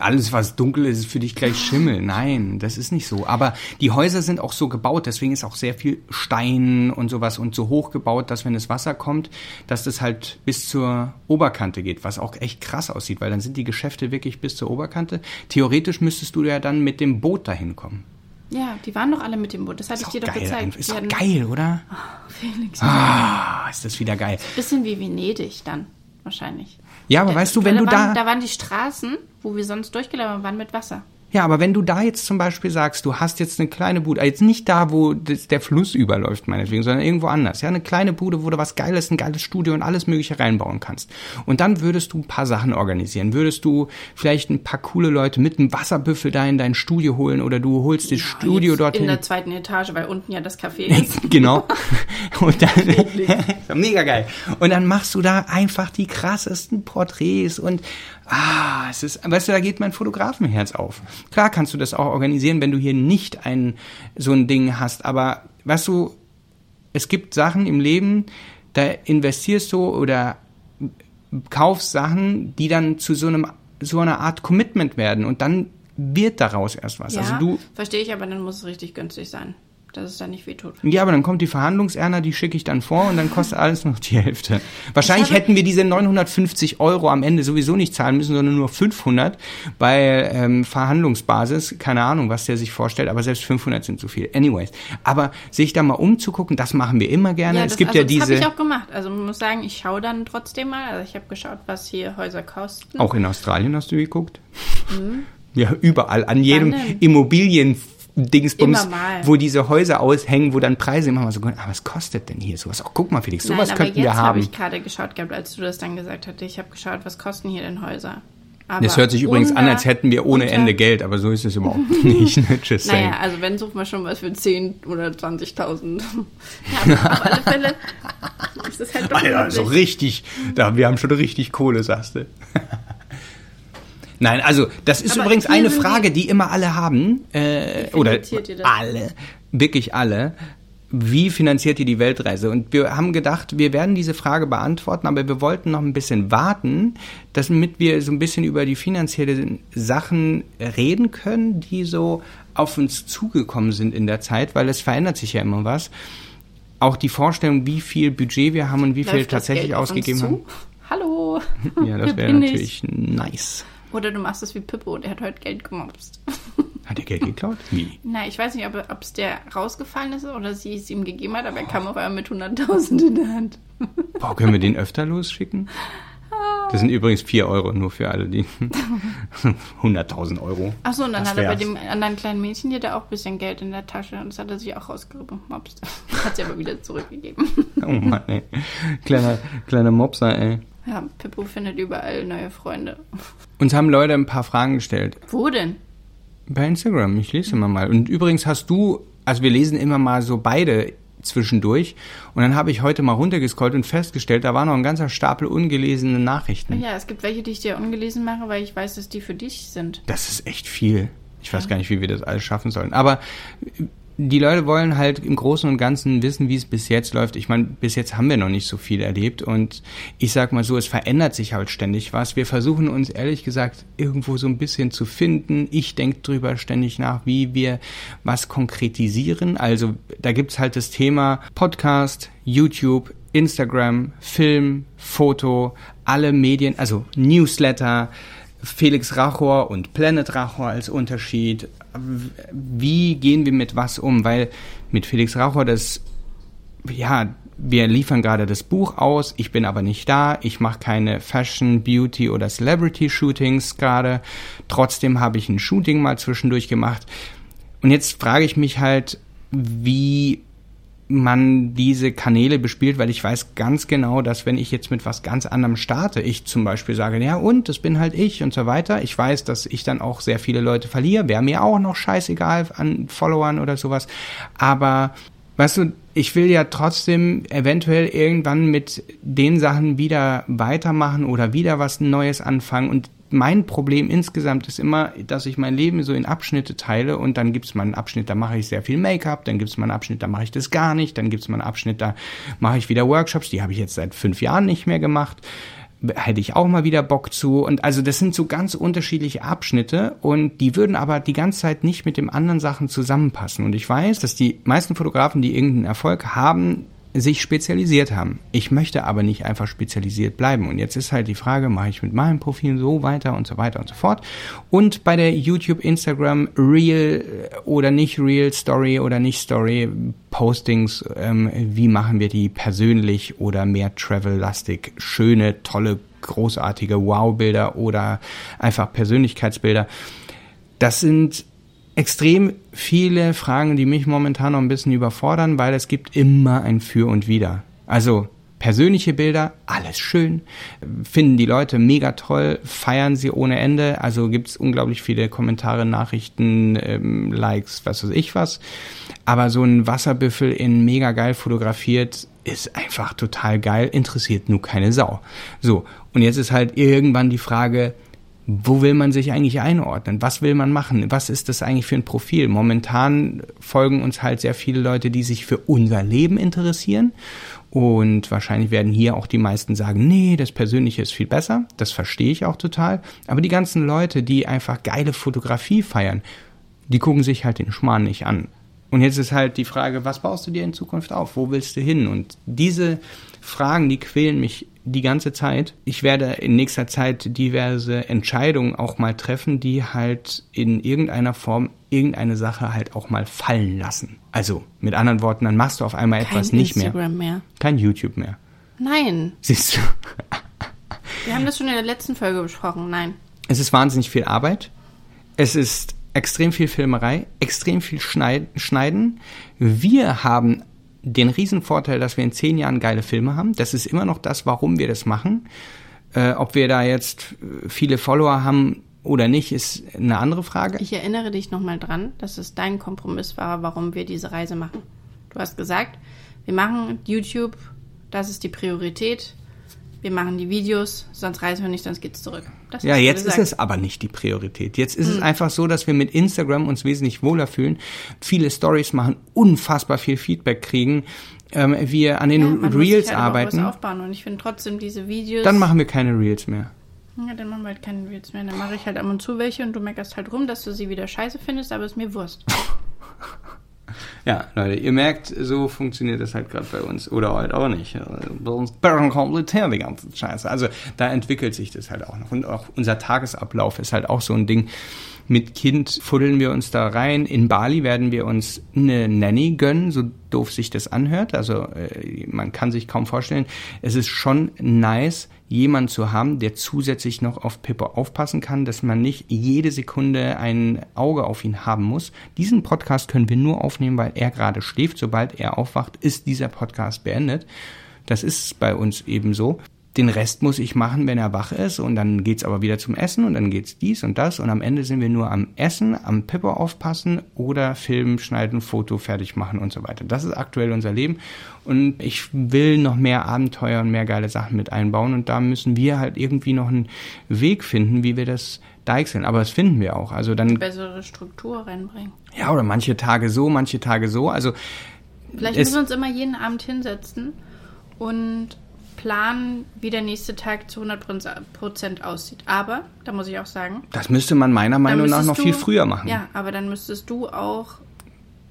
S2: Alles, was dunkel ist, ist für dich gleich Schimmel. Nein, das ist nicht so. Aber die Häuser sind auch so gebaut, deswegen ist auch sehr viel Stein und sowas und so hoch gebaut, dass wenn das Wasser kommt, dass das halt bis zur Oberkante geht, was auch echt krass aussieht, weil dann sind die Geschäfte wirklich bis zur Oberkante. Theoretisch müsstest du ja dann mit dem Boot dahin kommen.
S1: ja, die waren doch alle mit dem Boot. Das hatte ich
S2: doch
S1: dir doch
S2: geil.
S1: gezeigt.
S2: einfach. Ist doch geil, oder?
S1: Felix.
S2: Ah, ist das wieder geil.
S1: Bisschen wie Venedig dann, wahrscheinlich.
S2: Ja, aber weißt du, wenn du
S1: da...
S2: da
S1: waren die Straßen, wo wir sonst durchgelaufen waren, mit Wasser.
S2: Ja, aber wenn du da jetzt zum Beispiel sagst, du hast jetzt eine kleine Bude, jetzt nicht da, wo der Fluss überläuft, meinetwegen, sondern irgendwo anders. Ja, eine kleine Bude, wo du was Geiles, ein geiles Studio und alles Mögliche reinbauen kannst. Und dann würdest du ein paar Sachen organisieren. Würdest du vielleicht ein paar coole Leute mit einem Wasserbüffel da in dein Studio holen oder du holst das Studio
S1: Jetzt
S2: dorthin.
S1: In der zweiten Etage, weil unten ja das Café ist.
S2: Genau. Und dann, mega geil. Und dann machst du da einfach die krassesten Porträts und ah, es ist, weißt du, da geht mein Fotografenherz auf. Klar kannst du das auch organisieren, wenn du hier nicht ein so ein Ding hast, aber weißt du, es gibt Sachen im Leben, da investierst du oder kaufst Sachen, die dann zu so einem so einer Art Commitment werden und dann wird daraus erst was.
S1: Ja,
S2: Also du
S1: verstehe ich, aber dann muss es richtig günstig sein, dass es dann nicht wehtut.
S2: Ja, aber dann kommt die Verhandlungserna, die schicke ich dann vor und dann kostet alles noch die Hälfte. Wahrscheinlich hätten wir diese 950 Euro am Ende sowieso nicht zahlen müssen, sondern nur 500 bei ähm, Verhandlungsbasis. Keine Ahnung, was der sich vorstellt, aber selbst 500 sind zu viel. Anyways, aber sich da mal umzugucken, das machen wir immer gerne. es
S1: das,
S2: gibt
S1: also,
S2: ja
S1: das habe ich
S2: diese,
S1: auch gemacht. Also man muss sagen, ich schaue dann trotzdem mal. Also ich habe geschaut, was hier Häuser kosten.
S2: auch in Australien hast du geguckt? Ja, überall, an jedem
S1: denn?
S2: Immobilien. Dingsbums, wo diese Häuser aushängen, wo dann Preise immer mal so, ah, was kostet denn hier sowas? Auch guck mal, Felix, sowas
S1: Nein, aber
S2: könnten
S1: jetzt
S2: wir
S1: habe
S2: haben.
S1: ich gerade geschaut gehabt, als du das dann gesagt hattest. Ich habe geschaut, was kosten hier denn Häuser. Aber
S2: Das hört sich übrigens an, als hätten wir ohne
S1: unter-
S2: Ende Geld, aber so ist es überhaupt nicht. ne? Just.
S1: Naja, also wenn, suchen wir schon was für 10 oder 20.000. Ja, auf alle Fälle ist es halt doch
S2: Alter, so richtig, da, wir haben schon richtig Kohle, sagst du. Nein, also das ist
S1: Aber
S2: übrigens eine Frage, die immer alle haben, äh, oder
S1: finanziert ihr das?
S2: alle, wirklich alle. Wie finanziert ihr die Weltreise? Und wir haben gedacht, wir werden diese Frage beantworten, aber wir wollten noch ein bisschen warten, damit wir so ein bisschen über die finanziellen Sachen reden können, die so auf uns zugekommen sind in der Zeit, weil es verändert sich ja immer was. Auch die Vorstellung, wie viel Budget wir haben und wie viel
S1: Läuft das
S2: tatsächlich ausgegeben haben.
S1: Hallo.
S2: Ja, das wäre natürlich nice.
S1: Oder du machst es wie Pippo, der hat heute Geld gemobst.
S2: Hat er Geld geklaut? Wie?
S1: Na, ich weiß nicht, ob es der rausgefallen ist oder sie es ihm gegeben hat, aber er kam auf einmal mit 100.000 in der Hand.
S2: Boah, können wir den öfter losschicken? Das sind übrigens 4 Euro, nur für alle, die 100.000 Euro.
S1: Achso, und dann
S2: Das
S1: hat er bei dem anderen kleinen Mädchen, die hatte auch ein bisschen Geld in der Tasche und das hat er sich auch rausgemobst. Hat sie aber wieder zurückgegeben.
S2: Oh Mann, ey. Kleiner, kleiner Mopser, ey.
S1: Ja, Pippo findet überall neue Freunde.
S2: Uns haben Leute ein paar Fragen gestellt.
S1: Wo denn?
S2: Bei Instagram, ich lese immer mal. Und übrigens hast du, also wir lesen immer mal so beide zwischendurch. Und dann habe ich heute mal runtergescrollt und festgestellt, da war noch ein ganzer Stapel ungelesene Nachrichten.
S1: Ja, es gibt welche, die ich dir ungelesen mache, weil ich weiß, dass die für dich sind.
S2: Das ist echt viel. Ich weiß gar nicht, wie wir das alles schaffen sollen. Aber die Leute wollen halt im Großen und Ganzen wissen, wie es bis jetzt läuft. Ich meine, bis jetzt haben wir noch nicht so viel erlebt und ich sag mal so, es verändert sich halt ständig was. Wir versuchen uns ehrlich gesagt irgendwo so ein bisschen zu finden. Ich denke drüber ständig nach, wie wir was konkretisieren. Also da gibt's halt das Thema Podcast, YouTube, Instagram, Film, Foto, alle Medien, also Newsletter, Felix Rachor und Planet Rachor als Unterschied. Wie gehen wir mit was um? Weil mit Felix Rachor das, ja, wir liefern gerade das Buch aus, ich bin aber nicht da, ich mache keine Fashion, Beauty oder Celebrity Shootings gerade. Trotzdem habe ich ein Shooting mal zwischendurch gemacht. Und jetzt frage ich mich halt, wie man diese Kanäle bespielt, weil ich weiß ganz genau, dass wenn ich jetzt mit was ganz anderem starte, ich zum Beispiel sage, ja und, das bin halt ich und so weiter, ich weiß, dass ich dann auch sehr viele Leute verliere, wäre mir auch noch scheißegal an Followern oder sowas, aber weißt du, ich will ja trotzdem eventuell irgendwann mit den Sachen wieder weitermachen oder wieder was Neues anfangen. Und mein Problem insgesamt ist immer, dass ich mein Leben so in Abschnitte teile und dann gibt es mal einen Abschnitt, da mache ich sehr viel Make-up, dann gibt es mal einen Abschnitt, da mache ich das gar nicht, dann gibt es mal einen Abschnitt, da mache ich wieder Workshops, die habe ich jetzt seit fünf Jahren nicht mehr gemacht hätte ich auch mal wieder Bock zu. Und also das sind so ganz unterschiedliche Abschnitte und die würden aber die ganze Zeit nicht mit den anderen Sachen zusammenpassen. Und ich weiß, dass die meisten Fotografen, die irgendeinen Erfolg haben, sich spezialisiert haben. Ich möchte aber nicht einfach spezialisiert bleiben. Und jetzt ist halt die Frage, mache ich mit meinem Profil so weiter und so weiter und so fort. Und bei der YouTube, Instagram, Real oder nicht Real Story oder nicht Story Postings, ähm, wie machen wir die persönlich oder mehr Travel-lastig? Schöne, tolle, großartige Wow-Bilder oder einfach Persönlichkeitsbilder. Das sind extrem viele Fragen, die mich momentan noch ein bisschen überfordern, weil es gibt immer ein Für und Wider. Also persönliche Bilder, alles schön, finden die Leute mega toll, feiern sie ohne Ende, also gibt es unglaublich viele Kommentare, Nachrichten, ähm, Likes, was weiß ich was. Aber so ein Wasserbüffel in mega geil fotografiert ist einfach total geil, interessiert nur keine Sau. So, und jetzt ist halt irgendwann die Frage, wo will man sich eigentlich einordnen? Was will man machen? Was ist das eigentlich für ein Profil? Momentan folgen uns halt sehr viele Leute, die sich für unser Leben interessieren. Und wahrscheinlich werden hier auch die meisten sagen, nee, das Persönliche ist viel besser. Das verstehe ich auch total. Aber die ganzen Leute, die einfach geile Fotografie feiern, die gucken sich halt den Schmarrn nicht an. Und jetzt ist halt die Frage, was baust du dir in Zukunft auf? Wo willst du hin? Und diese Fragen, die quälen mich die ganze Zeit. Ich werde in nächster Zeit diverse Entscheidungen auch mal treffen, die halt in irgendeiner Form irgendeine Sache halt auch mal fallen lassen. Also mit anderen Worten, dann machst du auf einmal Kein etwas nicht Instagram mehr. mehr. Kein YouTube mehr.
S1: Nein.
S2: Siehst du?
S1: Wir haben das schon in der letzten Folge besprochen. Nein.
S2: Es ist wahnsinnig viel Arbeit. Es ist extrem viel Filmerei, extrem viel Schneiden. Wir haben den Riesenvorteil, dass wir in zehn Jahren geile Filme haben. Das ist immer noch das, warum wir das machen. Äh, ob wir da jetzt viele Follower haben oder nicht, ist eine andere Frage.
S1: Ich erinnere dich nochmal dran, dass es dein Kompromiss war, warum wir diese Reise machen. Du hast gesagt, wir machen YouTube, das ist die Priorität wir machen die Videos, sonst reisen wir nicht, sonst geht's zurück.
S2: Das ja, jetzt ist es aber nicht die Priorität. Jetzt ist hm. es einfach so, dass wir mit Instagram uns wesentlich wohler fühlen, viele Stories machen, unfassbar viel Feedback kriegen, ähm, wir an den ja, Reels halt arbeiten.
S1: aufbauen und ich finde trotzdem diese Videos.
S2: Dann machen wir keine Reels mehr.
S1: Ja, dann machen wir halt keine Reels mehr. Dann mache ich halt ab und zu welche und du meckerst halt rum, dass du sie wieder scheiße findest, aber ist mir Wurst.
S2: Ja, Leute, ihr merkt, so funktioniert das halt gerade bei uns. Oder halt auch nicht. Bei uns komplett die ganze Scheiße. Also da entwickelt sich das halt auch noch. Und auch unser Tagesablauf ist halt auch so ein Ding. Mit Kind fuddeln wir uns da rein. In Bali werden wir uns eine Nanny gönnen, so doof sich das anhört. Also äh, man kann sich kaum vorstellen. Es ist schon nice, jemand zu haben, der zusätzlich noch auf Pippo aufpassen kann, dass man nicht jede Sekunde ein Auge auf ihn haben muss. Diesen Podcast können wir nur aufnehmen, weil er gerade schläft. Sobald er aufwacht, ist dieser Podcast beendet. Das ist bei uns eben so den Rest muss ich machen, wenn er wach ist und dann geht's aber wieder zum Essen und dann geht's dies und das und am Ende sind wir nur am Essen, am Pippo aufpassen oder Film schneiden, Foto fertig machen und so weiter. Das ist aktuell unser Leben und ich will noch mehr Abenteuer und mehr geile Sachen mit einbauen und da müssen wir halt irgendwie noch einen Weg finden, wie wir das deichseln. Aber das finden wir auch. Also dann
S1: bessere Struktur reinbringen.
S2: Ja, oder manche Tage so, manche Tage so. Also
S1: vielleicht müssen wir uns immer jeden Abend hinsetzen und planen, wie der nächste Tag zu 100% aussieht. Aber, da muss ich auch sagen.
S2: Das müsste man meiner Meinung nach noch du, viel früher machen.
S1: Ja, aber dann müsstest du auch.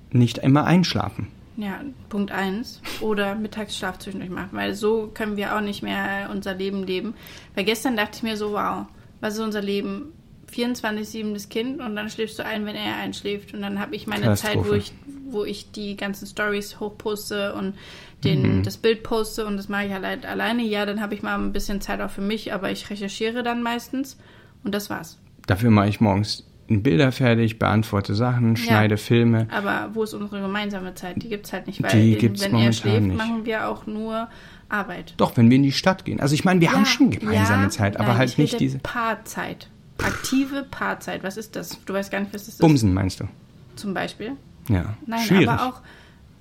S2: Nicht immer einschlafen.
S1: Ja, Punkt 1. Oder Mittagsschlaf zwischendurch machen, weil so können wir auch nicht mehr unser Leben leben. Weil gestern dachte ich mir so, wow, was ist unser Leben? 24-7 das Kind und dann schläfst du ein, wenn er einschläft. Und dann habe ich meine Zeit, wo ich, wo ich die ganzen Stories hochposte und den, mhm. das Bild poste und das mache ich halt alleine. Ja, dann habe ich mal ein bisschen Zeit auch für mich, aber ich recherchiere dann meistens und das war's.
S2: Dafür mache ich morgens Bilder fertig, beantworte Sachen, schneide ja, Filme.
S1: Aber wo ist unsere gemeinsame Zeit? Die gibt es halt nicht, weil die gibt's wenn er schläft, nicht. machen wir auch nur Arbeit.
S2: Doch, wenn wir in die Stadt gehen. Also ich meine, wir ja, haben schon gemeinsame ja, Zeit, aber nein, halt nicht diese.
S1: Paarzeit. Aktive Paarzeit. Was ist das? Du weißt gar nicht, was das ist.
S2: Bumsen meinst du?
S1: Zum Beispiel.
S2: Ja.
S1: Nein, Schwierig. aber auch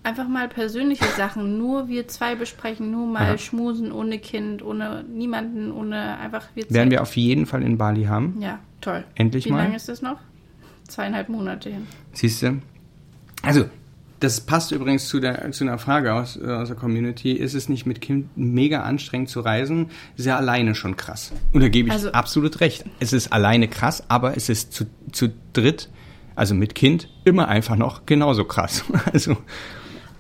S1: einfach mal persönliche Sachen. Nur wir zwei besprechen, nur mal Aha. schmusen ohne Kind, ohne niemanden, ohne einfach
S2: wir zwei. Werden wir auf jeden Fall in Bali haben.
S1: Ja, toll.
S2: Endlich
S1: Wie
S2: mal.
S1: Wie lange ist das noch? Zweieinhalb Monate hin.
S2: Siehst du? Also, das passt übrigens zu, der, zu einer Frage aus, äh, aus der Community. Ist es nicht mit Kind mega anstrengend zu reisen? Ist ja alleine schon krass. Und da gebe ich also, absolut recht. Es ist alleine krass, aber es ist zu, zu dritt, also mit Kind, immer einfach noch genauso krass. Also.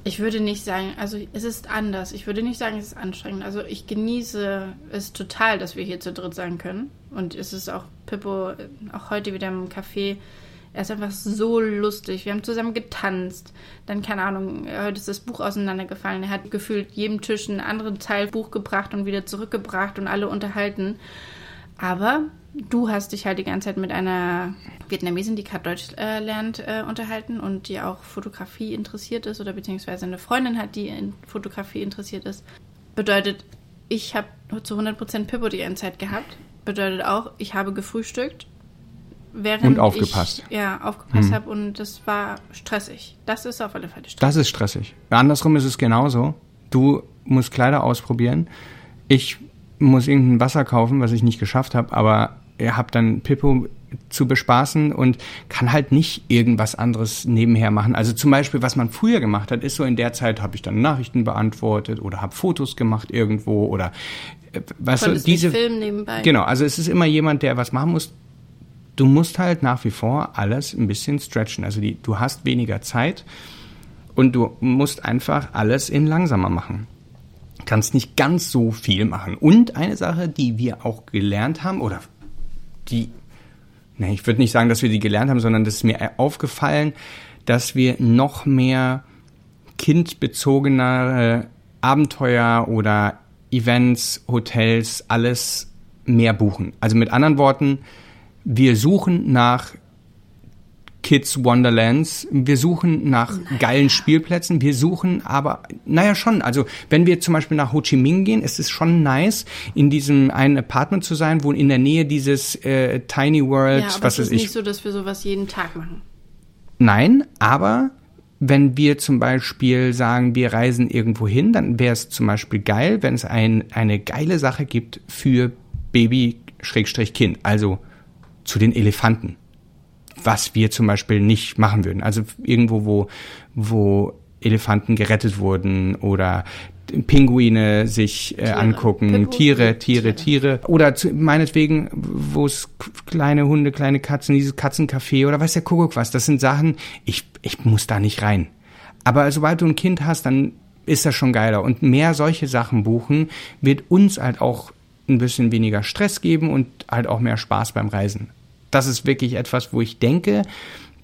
S1: Ich würde nicht sagen, also es ist anders. Ich würde nicht sagen, es ist anstrengend. Also ich genieße es total, dass wir hier zu dritt sein können. Und es ist auch Pippo, auch heute wieder im Café er ist einfach so lustig. Wir haben zusammen getanzt. Dann, keine Ahnung, heute ist das Buch auseinandergefallen. Er hat gefühlt jedem Tisch einen anderen Teil Buch gebracht und wieder zurückgebracht und alle unterhalten. Aber du hast dich halt die ganze Zeit mit einer Vietnamesin, die gerade Deutsch äh, lernt, äh, unterhalten und die auch Fotografie interessiert ist oder beziehungsweise eine Freundin hat, die in Fotografie interessiert ist. Bedeutet, ich habe zu 100% Pippo die Endzeit gehabt. Bedeutet auch, ich habe gefrühstückt während
S2: und aufgepasst.
S1: Ich, ja, aufgepasst hm. habe und das war stressig. Das ist auf alle Fälle stressig.
S2: Das ist stressig. Andersrum ist es genauso. Du musst Kleider ausprobieren. Ich muss irgendein Wasser kaufen, was ich nicht geschafft habe, aber ihr habt dann Pippo zu bespaßen und kann halt nicht irgendwas anderes nebenher machen. Also zum Beispiel, was man früher gemacht hat, ist so in der Zeit habe ich dann Nachrichten beantwortet oder habe Fotos gemacht irgendwo oder äh, weißt du, diese
S1: Film nebenbei.
S2: Genau, also es ist immer jemand, der was machen muss, du musst halt nach wie vor alles ein bisschen stretchen. Also die, du hast weniger Zeit und du musst einfach alles in langsamer machen. Kannst nicht ganz so viel machen. Und eine Sache, die wir auch gelernt haben, oder die, ne, ich würde nicht sagen, dass wir die gelernt haben, sondern das ist mir aufgefallen, dass wir noch mehr kindbezogenere Abenteuer oder Events, Hotels, alles mehr buchen. Also mit anderen Worten, wir suchen nach Kids Wonderlands. Wir suchen nach naja. geilen Spielplätzen. Wir suchen aber, naja, schon. Also, wenn wir zum Beispiel nach Ho Chi Minh gehen, ist es schon nice, in diesem einen Apartment zu sein, wo in der Nähe dieses äh, Tiny World, ja,
S1: aber was es ist nicht so, dass wir sowas jeden Tag machen.
S2: Nein, aber wenn wir zum Beispiel sagen, wir reisen irgendwo hin, dann wäre es zum Beispiel geil, wenn es ein, eine geile Sache gibt für Baby-Kind. Also zu den Elefanten. Was wir zum Beispiel nicht machen würden. Also irgendwo, wo, wo Elefanten gerettet wurden oder Pinguine sich äh, Tiere. angucken, Tiere, Tiere, Tiere, Tiere. Oder zu, meinetwegen, wo es kleine Hunde, kleine Katzen, dieses Katzencafé oder weiß der Kuckuck was. Das sind Sachen, ich, ich muss da nicht rein. Aber sobald du ein Kind hast, dann ist das schon geiler. Und mehr solche Sachen buchen wird uns halt auch ein bisschen weniger Stress geben und halt auch mehr Spaß beim Reisen das ist wirklich etwas, wo ich denke,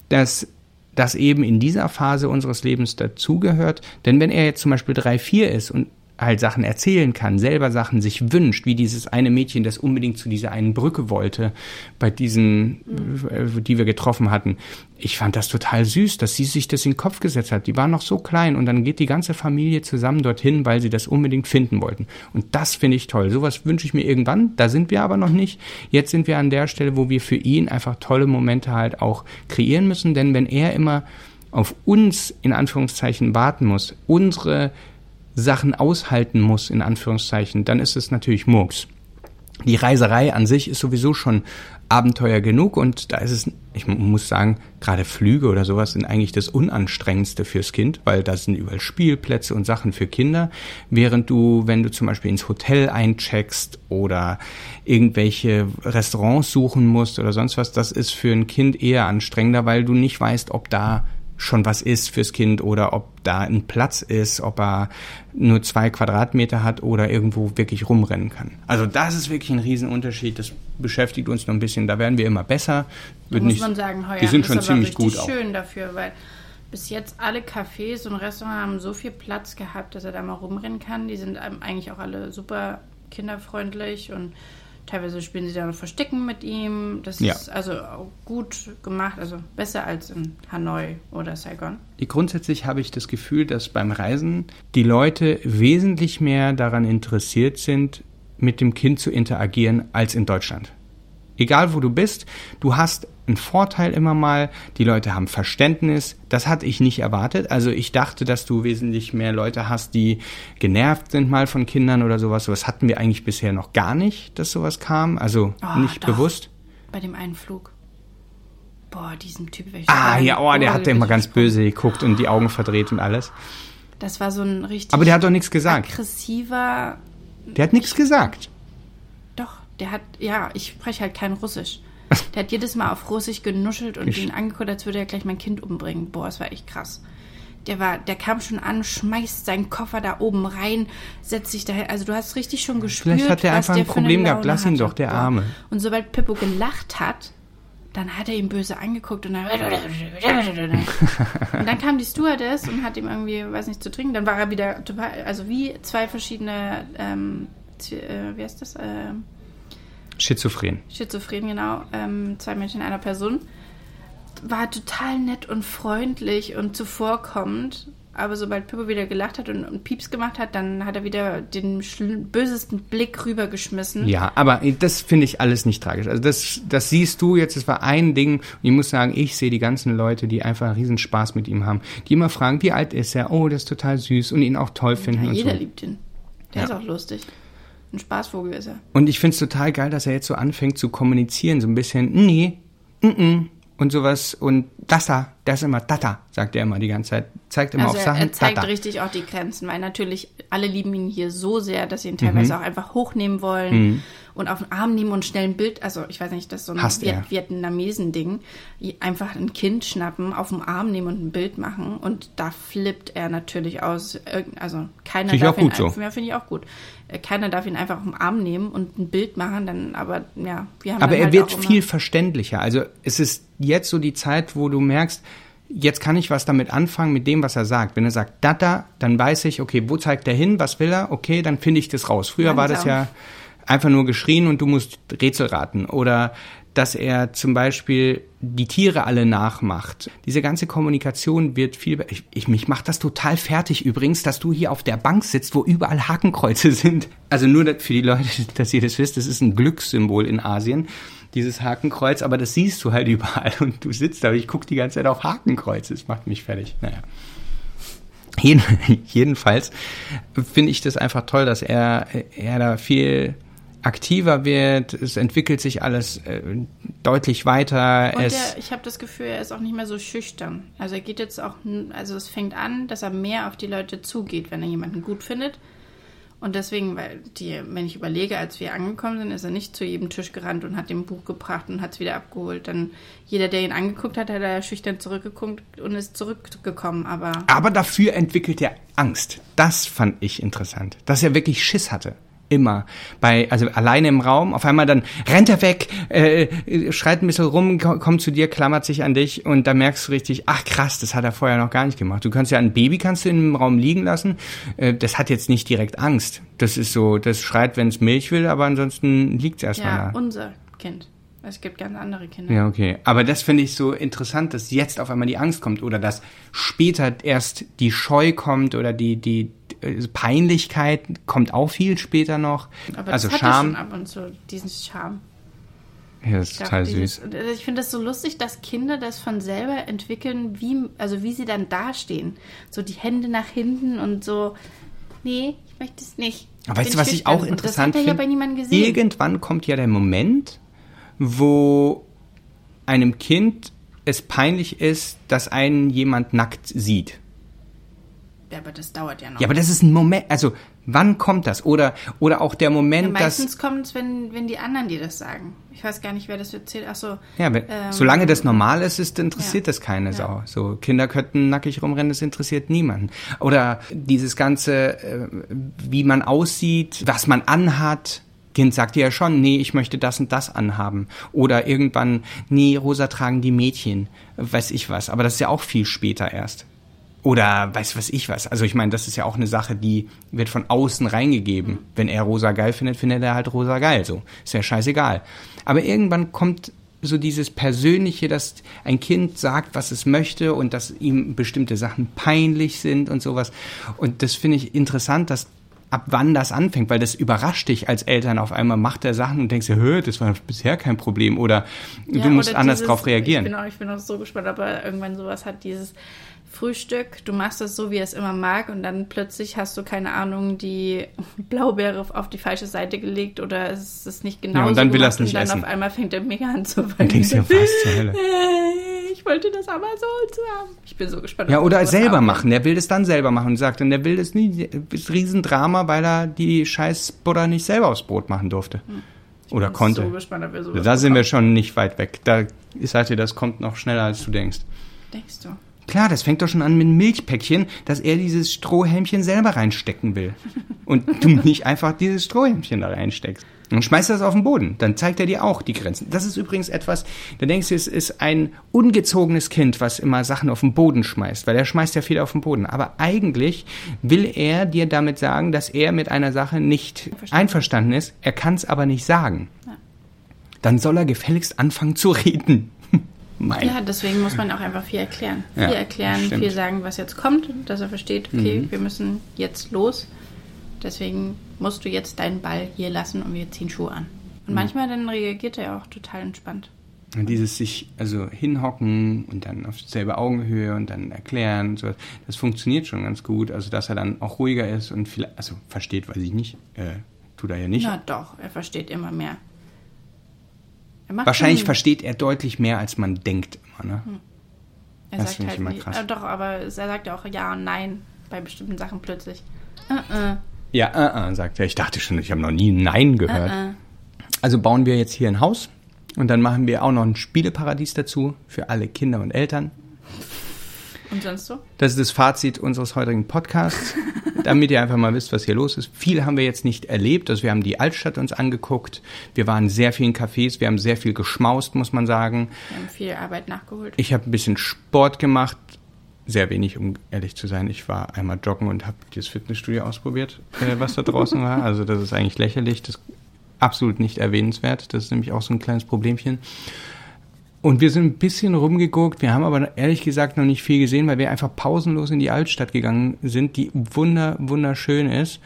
S2: dass das eben in dieser Phase unseres Lebens dazugehört. Denn wenn er jetzt zum Beispiel 3, 4 ist und halt Sachen erzählen kann, selber Sachen sich wünscht, wie dieses eine Mädchen, das unbedingt zu dieser einen Brücke wollte, bei diesen, mhm. die wir getroffen hatten. Ich fand das total süß, dass sie sich das in den Kopf gesetzt hat. Die war noch so klein und dann geht die ganze Familie zusammen dorthin, weil sie das unbedingt finden wollten. Und das finde ich toll. Sowas wünsche ich mir irgendwann. Da sind wir aber noch nicht. Jetzt sind wir an der Stelle, wo wir für ihn einfach tolle Momente halt auch kreieren müssen. Denn wenn er immer auf uns in Anführungszeichen warten muss, unsere Sachen aushalten muss, in Anführungszeichen, dann ist es natürlich Murks. Die Reiserei an sich ist sowieso schon Abenteuer genug und da ist es, ich muss sagen, gerade Flüge oder sowas sind eigentlich das Unanstrengendste fürs Kind, weil da sind überall Spielplätze und Sachen für Kinder, während du, wenn du zum Beispiel ins Hotel eincheckst oder irgendwelche Restaurants suchen musst oder sonst was, das ist für ein Kind eher anstrengender, weil du nicht weißt, ob da schon was ist fürs Kind oder ob da ein Platz ist, ob er nur zwei Quadratmeter hat oder irgendwo wirklich rumrennen kann. Also das ist wirklich ein Riesenunterschied. Das beschäftigt uns noch ein bisschen. Da werden wir immer besser.
S1: Wird muss nicht, man sagen, heuer
S2: die sind schon ziemlich gut auch.
S1: schön dafür, weil bis jetzt alle Cafés und Restaurants haben so viel Platz gehabt, dass er da mal rumrennen kann. Die sind eigentlich auch alle super kinderfreundlich und Teilweise spielen sie da noch Verstecken mit ihm. Das ja. ist also gut gemacht, also besser als in Hanoi oder Saigon.
S2: Grundsätzlich habe ich das Gefühl, dass beim Reisen die Leute wesentlich mehr daran interessiert sind, mit dem Kind zu interagieren als in Deutschland. Egal wo du bist, du hast einen Vorteil immer mal. Die Leute haben Verständnis. Das hatte ich nicht erwartet. Also ich dachte, dass du wesentlich mehr Leute hast, die genervt sind mal von Kindern oder sowas. Sowas hatten wir eigentlich bisher noch gar nicht, dass sowas kam. Also oh, nicht doch. bewusst.
S1: Bei dem einen Flug. Boah, diesen Typ.
S2: Ah, ja, oh, der hat immer ganz böse geguckt und die Augen verdreht und alles.
S1: Das war so ein richtig.
S2: Aber der hat doch nichts gesagt.
S1: Aggressiver.
S2: Der hat nichts gesagt.
S1: Doch, der hat, ja, ich spreche halt kein Russisch. Der hat jedes Mal auf Russisch genuschelt und ihn angeguckt, als würde er gleich mein Kind umbringen. Boah, das war echt krass. Der war, der kam schon an, schmeißt seinen Koffer da oben rein, setzt sich dahin. Also du hast richtig schon gespürt,
S2: Vielleicht hat er einfach ein Problem gehabt. Lass ihn doch, der. Arme.
S1: Und sobald Pippo gelacht hat, dann hat er ihn böse angeguckt und dann, und dann kam die Stewardess und hat ihm irgendwie, weiß nicht, zu trinken. Dann war er wieder, also wie zwei verschiedene, ähm, äh, wie heißt das? Äh,
S2: Schizophren.
S1: Schizophren, genau. Ähm, zwei Menschen in einer Person. War total nett und freundlich und zuvorkommend. Aber sobald Pippo wieder gelacht hat und, und Pieps gemacht hat, dann hat er wieder den bösesten Blick rübergeschmissen.
S2: Ja, aber das finde ich alles nicht tragisch. Also das, das siehst du jetzt, es war ein Ding. Und ich muss sagen, ich sehe die ganzen Leute, die einfach einen Riesenspaß mit ihm haben, die immer fragen, wie alt ist er? Oh, das ist total süß und ihn auch toll finden.
S1: Ja,
S2: jeder
S1: so. liebt ihn. Der ja. ist auch lustig ein Spaßvogel ist er.
S2: Und ich finde es total geil, dass er jetzt so anfängt zu kommunizieren, so ein bisschen, nee, mm, -mm, und sowas. Und das da, das ist immer Tata, sagt er immer die ganze Zeit. Zeigt immer
S1: also
S2: auf Sachen.
S1: Er zeigt Tata. richtig auch die Grenzen, weil natürlich alle lieben ihn hier so sehr, dass sie ihn teilweise mhm. auch einfach hochnehmen wollen. Mhm und auf den Arm nehmen und schnell ein Bild, also ich weiß nicht, das ist so ein Viet Vietnamesen-Ding, einfach ein Kind schnappen, auf den Arm nehmen und ein Bild machen und da flippt er natürlich aus. Also keiner
S2: find
S1: darf
S2: ihn, so.
S1: ja, finde ich auch gut. Äh, keiner darf ihn einfach auf den Arm nehmen und ein Bild machen, dann, aber ja,
S2: wir haben Aber er halt wird viel verständlicher. Also es ist jetzt so die Zeit, wo du merkst, jetzt kann ich was damit anfangen, mit dem, was er sagt. Wenn er sagt Data, dann weiß ich, okay, wo zeigt er hin, was will er, okay, dann finde ich das raus. Früher Langsam. war das ja einfach nur geschrien und du musst Rätsel raten. Oder dass er zum Beispiel die Tiere alle nachmacht. Diese ganze Kommunikation wird viel. Ich, ich, mich macht das total fertig übrigens, dass du hier auf der Bank sitzt, wo überall Hakenkreuze sind. Also nur für die Leute, dass ihr das wisst, das ist ein Glückssymbol in Asien, dieses Hakenkreuz, aber das siehst du halt überall und du sitzt da. Ich gucke die ganze Zeit auf Hakenkreuze. Das macht mich fertig. Naja. Jeden, jedenfalls finde ich das einfach toll, dass er, er da viel aktiver wird, es entwickelt sich alles äh, deutlich weiter.
S1: Und der, ich habe das Gefühl, er ist auch nicht mehr so schüchtern. Also er geht jetzt auch, also es fängt an, dass er mehr auf die Leute zugeht, wenn er jemanden gut findet. Und deswegen, weil die, wenn ich überlege, als wir angekommen sind, ist er nicht zu jedem Tisch gerannt und hat dem Buch gebracht und hat es wieder abgeholt. Dann jeder, der ihn angeguckt hat, hat er schüchtern zurückgeguckt und ist zurückgekommen. Aber
S2: aber dafür entwickelt er Angst. Das fand ich interessant, dass er wirklich Schiss hatte. Immer. Bei, also alleine im Raum, auf einmal dann rennt er weg, äh, schreit ein bisschen rum, kommt zu dir, klammert sich an dich und da merkst du richtig, ach krass, das hat er vorher noch gar nicht gemacht. Du kannst ja ein Baby kannst du im Raum liegen lassen, äh, das hat jetzt nicht direkt Angst. Das ist so, das schreit, wenn es Milch will, aber ansonsten liegt es erstmal
S1: Ja,
S2: da.
S1: unser Kind. Es gibt ganz andere Kinder.
S2: Ja, okay. Aber das finde ich so interessant, dass jetzt auf einmal die Angst kommt oder dass später erst die Scheu kommt oder die, die Peinlichkeit kommt auch viel später noch.
S1: Aber
S2: also
S1: das hat
S2: Scham.
S1: schon ab und zu, diesen Charme.
S2: Ja, das ist
S1: Ich glaub,
S2: total süß.
S1: äh, Ich finde das so lustig, dass Kinder das von selber entwickeln, wie, also wie sie dann dastehen. So die Hände nach hinten und so, nee, ich möchte es nicht.
S2: Aber weißt du, was ich auch interessant
S1: er
S2: finde? Irgendwann kommt ja der Moment, wo einem Kind es peinlich ist, dass einen jemand nackt sieht.
S1: Ja, aber das dauert ja noch.
S2: Ja, aber das ist ein Moment, also wann kommt das? Oder, oder auch der
S1: Ja,
S2: Moment, dass...
S1: meistens kommt es, wenn, wenn die anderen dir das sagen. Ich weiß gar nicht, wer das erzählt. Ach so.
S2: Ja, wenn,
S1: ähm,
S2: solange das normal ist, ist interessiert
S1: ja.
S2: das keine
S1: Ja.
S2: Sau. So Kinder könnten nackig rumrennen, das interessiert niemanden. Oder dieses ganze, äh, wie man aussieht, was man anhat. Kind sagt dir ja schon, nee, ich möchte das und das anhaben. Oder irgendwann, nee, rosa tragen die Mädchen, weiß ich was. Aber das ist ja auch viel später erst. Oder weiß was ich was. Also ich meine, das ist ja auch eine Sache, die wird von außen reingegeben. Wenn er rosa geil findet, findet er halt rosa geil. So ist ja scheißegal. Aber irgendwann kommt so dieses Persönliche, dass ein Kind sagt, was es möchte und dass ihm bestimmte Sachen peinlich sind und sowas. Und das finde ich interessant, dass ab wann das anfängt, weil das überrascht dich als Eltern. Auf einmal macht er Sachen und denkst dir, hör, das war bisher kein Problem oder
S1: Ja,
S2: du musst
S1: oder
S2: anders
S1: dieses-
S2: drauf reagieren.
S1: Ich bin, auch, ich bin auch so gespannt, ob er irgendwann sowas hat, dieses Frühstück, du machst es so, wie er es immer mag und dann plötzlich hast du, keine Ahnung, die Blaubeere auf- die falsche Seite gelegt oder es ist nicht genau
S2: Ja, und dann will er es nicht
S1: und dann
S2: essen.
S1: auf einmal fängt er mega an zu
S2: Dann
S1: weinen.
S2: denkst du dir, was zur Hölle?
S1: Ich wollte das aber so und so haben. Ich bin so gespannt.
S2: Ja, oder selber
S1: haben.
S2: machen. Der will das dann selber machen und sagt dann, der will das nie, das Riesendrama, weil er die scheiß Butter nicht selber aufs Brot machen durfte. Oder
S1: bin
S2: konnte.
S1: So gespannt, ob wir sowas
S2: da sind wir
S1: bekommen.
S2: schon nicht weit weg. Da, ich sag dir, das kommt noch schneller, als du denkst.
S1: Denkst du?
S2: Klar, das fängt doch schon an mit einem Milchpäckchen, dass er dieses Strohhelmchen selber reinstecken will. Und du nicht einfach dieses Strohhelmchen da reinsteckst. Und schmeißt das auf den Boden. Dann zeigt er dir auch die Grenzen. Das ist übrigens etwas, da denkst du, es ist ein ungezogenes Kind, was immer Sachen auf den Boden schmeißt, weil er schmeißt ja viel auf den Boden. Aber eigentlich will er dir damit sagen, dass er mit einer Sache nicht
S1: Einverstanden.
S2: ist. Er kann es aber nicht sagen.
S1: Ja.
S2: Dann soll er gefälligst anfangen zu reden. Mein
S1: Ja, deswegen muss man auch einfach viel erklären.
S2: Ja,
S1: viel erklären,
S2: stimmt. Mhm.
S1: viel sagen, was jetzt kommt, dass er versteht, okay, wir müssen jetzt los. Deswegen musst du jetzt deinen Ball hier lassen und wir ziehen Schuhe an. Und
S2: Mhm.
S1: manchmal dann reagiert er auch total entspannt.
S2: Und dieses sich also hinhocken und dann auf selbe Augenhöhe und dann erklären und so, das funktioniert schon ganz gut. Also dass er dann auch ruhiger ist und vielleicht, also versteht, weiß ich nicht, äh, tut er ja nicht.
S1: Na doch, er versteht immer mehr.
S2: Wahrscheinlich
S1: schon,
S2: versteht er deutlich mehr, als man denkt immer, ne?
S1: er
S2: das
S1: sagt
S2: finde ich
S1: halt
S2: immer
S1: nicht,
S2: krass.
S1: äh, doch, aber er sagt ja auch ja und nein bei bestimmten Sachen plötzlich. Äh,
S2: Ja, äh, sagt er. Ich dachte schon, ich habe noch nie ein Nein gehört.
S1: äh.
S2: Also bauen wir jetzt hier ein Haus und dann machen wir auch noch ein Spieleparadies dazu für alle Kinder und Eltern.
S1: Und sonst so?
S2: Das ist das Fazit unseres heutigen Podcasts, damit ihr einfach mal wisst, was hier los ist. Viel haben wir jetzt nicht erlebt. Also wir haben die Altstadt uns angeguckt. Wir waren in sehr vielen Cafés. Wir haben sehr viel geschmaust, muss man sagen.
S1: Wir haben viel Arbeit nachgeholt.
S2: Ich habe ein bisschen Sport gemacht. Sehr wenig, um ehrlich zu sein. Ich war einmal joggen und habe das Fitnessstudio ausprobiert, äh, was da draußen war. Also das ist eigentlich lächerlich. Das ist absolut nicht erwähnenswert. Das ist nämlich auch so ein kleines Problemchen. Und wir sind ein bisschen rumgeguckt. Wir haben aber ehrlich gesagt noch nicht viel gesehen, weil wir einfach pausenlos in die Altstadt gegangen sind, die wunder, wunderschön ist.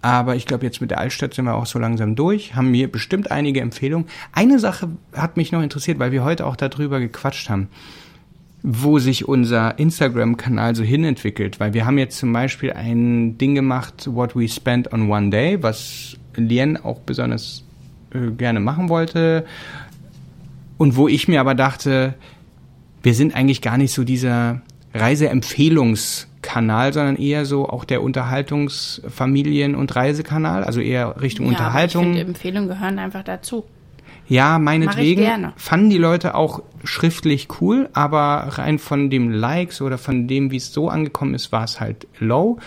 S2: Aber ich glaube, jetzt mit der Altstadt sind wir auch so langsam durch, haben mir bestimmt einige Empfehlungen. Eine Sache hat mich noch interessiert, weil wir heute auch darüber gequatscht haben, wo sich unser Instagram-Kanal so hinentwickelt. Weil wir haben jetzt zum Beispiel ein Ding gemacht, What We Spent on One Day, was Lien auch besonders äh, gerne machen wollte. Und wo ich mir aber dachte, wir sind eigentlich gar nicht so dieser Reiseempfehlungskanal, sondern eher so auch der Unterhaltungsfamilien- und Reisekanal, also eher Richtung
S1: Ja,
S2: Unterhaltung.
S1: Ich finde, Empfehlungen gehören einfach dazu.
S2: Ja, meinetwegen
S1: gerne.
S2: fanden die Leute auch schriftlich cool, aber rein von dem Likes oder von dem, wie es so angekommen ist, war es halt low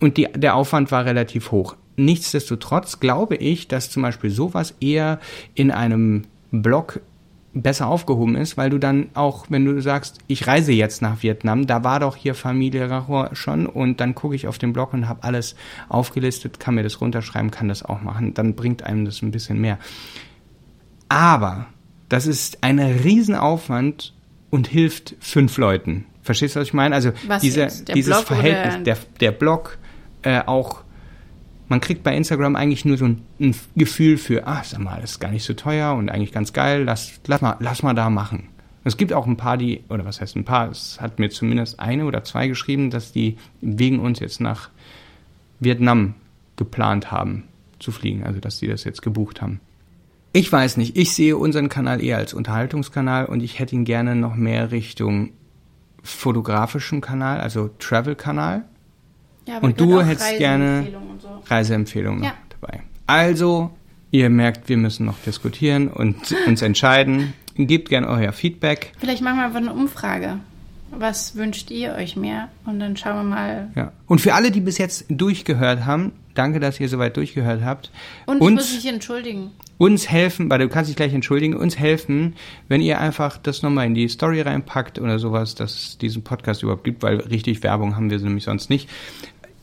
S2: und die, der Aufwand war relativ hoch. nichtsdestotrotz glaube ich, dass zum Beispiel sowas eher in einem Blog besser aufgehoben ist, weil du dann auch, wenn du sagst, ich reise jetzt nach Vietnam, da war doch hier Familie Rahor schon und dann gucke ich auf den Blog und habe alles aufgelistet, kann mir das runterschreiben, kann das auch machen, dann bringt einem das ein bisschen mehr. Aber das ist ein Riesenaufwand und hilft fünf Leuten. Verstehst du, was ich meine? Also diese, dieses Blog Verhältnis, der, der Blog, äh, auch man kriegt bei Instagram eigentlich nur so ein, ein, Gefühl für, ach, sag mal, das ist gar nicht so teuer und eigentlich ganz geil, lass, lass, mal, lass mal da machen. Es gibt auch ein paar, die, oder was heißt ein paar, es hat mir zumindest eine oder zwei geschrieben, dass die wegen uns jetzt nach Vietnam geplant haben zu fliegen, also dass die das jetzt gebucht haben. Ich weiß nicht, ich sehe unseren Kanal eher als Unterhaltungskanal und ich hätte ihn gerne noch mehr Richtung fotografischem Kanal, also Travel-Kanal. Ja, und du hättest gerne so. Reiseempfehlungen ja. dabei. Also, ihr merkt, wir müssen noch diskutieren und uns entscheiden. Gebt gerne euer Feedback.
S1: Vielleicht machen wir einfach eine Umfrage. Was wünscht ihr euch mehr? Und dann schauen wir mal.
S2: Ja. Und für alle, die bis jetzt durchgehört haben, danke, dass ihr soweit durchgehört habt.
S1: Und uns, ich muss mich entschuldigen.
S2: Uns helfen, weil du kannst dich gleich entschuldigen, uns helfen, wenn ihr einfach das nochmal in die Story reinpackt oder sowas, dass es diesen Podcast überhaupt gibt, weil richtig Werbung haben wir nämlich sonst nicht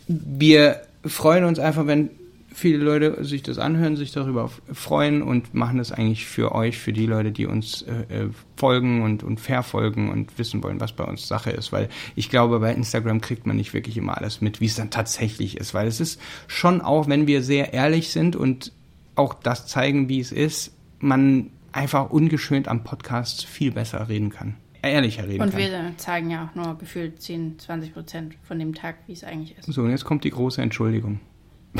S2: wir freuen uns einfach, wenn viele Leute sich das anhören, sich darüber freuen und machen das eigentlich für euch, für die Leute, die uns äh, äh, folgen und, und verfolgen und wissen wollen, was bei uns Sache ist. Weil ich glaube, bei Instagram kriegt man nicht wirklich immer alles mit, wie es dann tatsächlich ist. Weil es ist schon auch, wenn wir sehr ehrlich sind und auch das zeigen, wie es ist, man einfach ungeschönt am Podcast viel besser reden kann ehrlicher reden
S1: und
S2: kann.
S1: Und wir zeigen ja auch nur gefühlt 10, 20 Prozent von dem Tag, wie es eigentlich ist.
S2: So, und jetzt kommt die große Entschuldigung.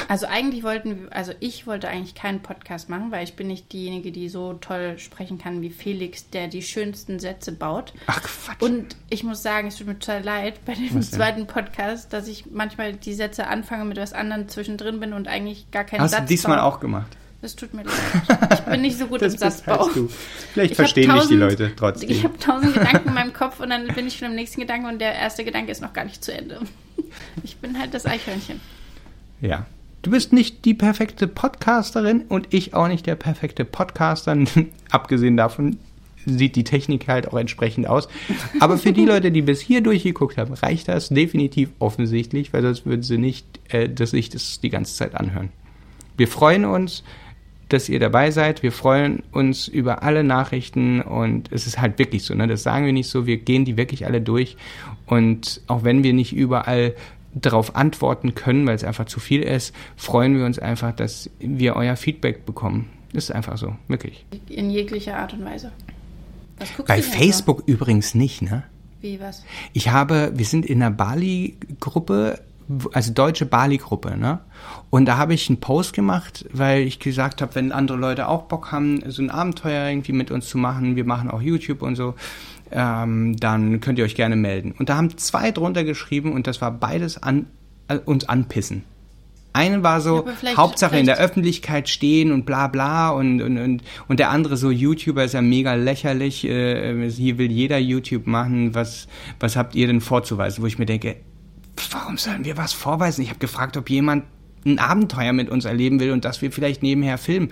S1: Also eigentlich wollten wir, also ich wollte eigentlich keinen Podcast machen, weil ich bin nicht diejenige, die so toll sprechen kann wie Felix, der die schönsten Sätze baut.
S2: Ach Quatsch.
S1: Und ich muss sagen, es tut mir total leid bei dem zweiten Podcast, dass ich manchmal die Sätze anfange mit was anderem zwischendrin bin und eigentlich gar keinen
S2: Hast
S1: Satz
S2: Hast du diesmal baue. auch gemacht?
S1: Das tut mir leid. Ich bin nicht so gut das im Satzbau.
S2: Vielleicht ich verstehen tausend, dich die Leute trotzdem.
S1: Ich habe tausend Gedanken in meinem Kopf und dann bin ich schon im nächsten Gedanken und der erste Gedanke ist noch gar nicht zu Ende. Ich bin halt das Eichhörnchen.
S2: Ja. Du bist nicht die perfekte Podcasterin und ich auch nicht der perfekte Podcaster. Abgesehen davon sieht die Technik halt auch entsprechend aus. Aber für die Leute, die bis hier durchgeguckt haben, reicht das definitiv offensichtlich, weil sonst würden sie nicht äh, das Licht die ganze Zeit anhören. Wir freuen uns dass ihr dabei seid. Wir freuen uns über alle Nachrichten und es ist halt wirklich so, ne? Das sagen wir nicht so, wir gehen die wirklich alle durch. Und auch wenn wir nicht überall darauf antworten können, weil es einfach zu viel ist, freuen wir uns einfach, dass wir euer Feedback bekommen. Ist einfach so, wirklich.
S1: In jeglicher Art und Weise.
S2: Bei Facebook so? übrigens nicht, ne?
S1: Wie was?
S2: Ich habe, wir sind in einer Bali-Gruppe also deutsche Bali-Gruppe, ne? Und da habe ich einen Post gemacht, weil ich gesagt habe, wenn andere Leute auch Bock haben, so ein Abenteuer irgendwie mit uns zu machen, wir machen auch YouTube und so, ähm, dann könnt ihr euch gerne melden. Und da haben zwei drunter geschrieben und das war beides an, äh, uns anpissen. Eine war so, vielleicht, Hauptsache vielleicht. in der Öffentlichkeit stehen und bla bla und, und, und, und der andere so, YouTuber ist ja mega lächerlich, äh, hier will jeder YouTube machen, was, was habt ihr denn vorzuweisen? Wo ich mir denke, warum sollen wir was vorweisen? Ich habe gefragt, ob jemand ein Abenteuer mit uns erleben will und dass wir vielleicht nebenher filmen.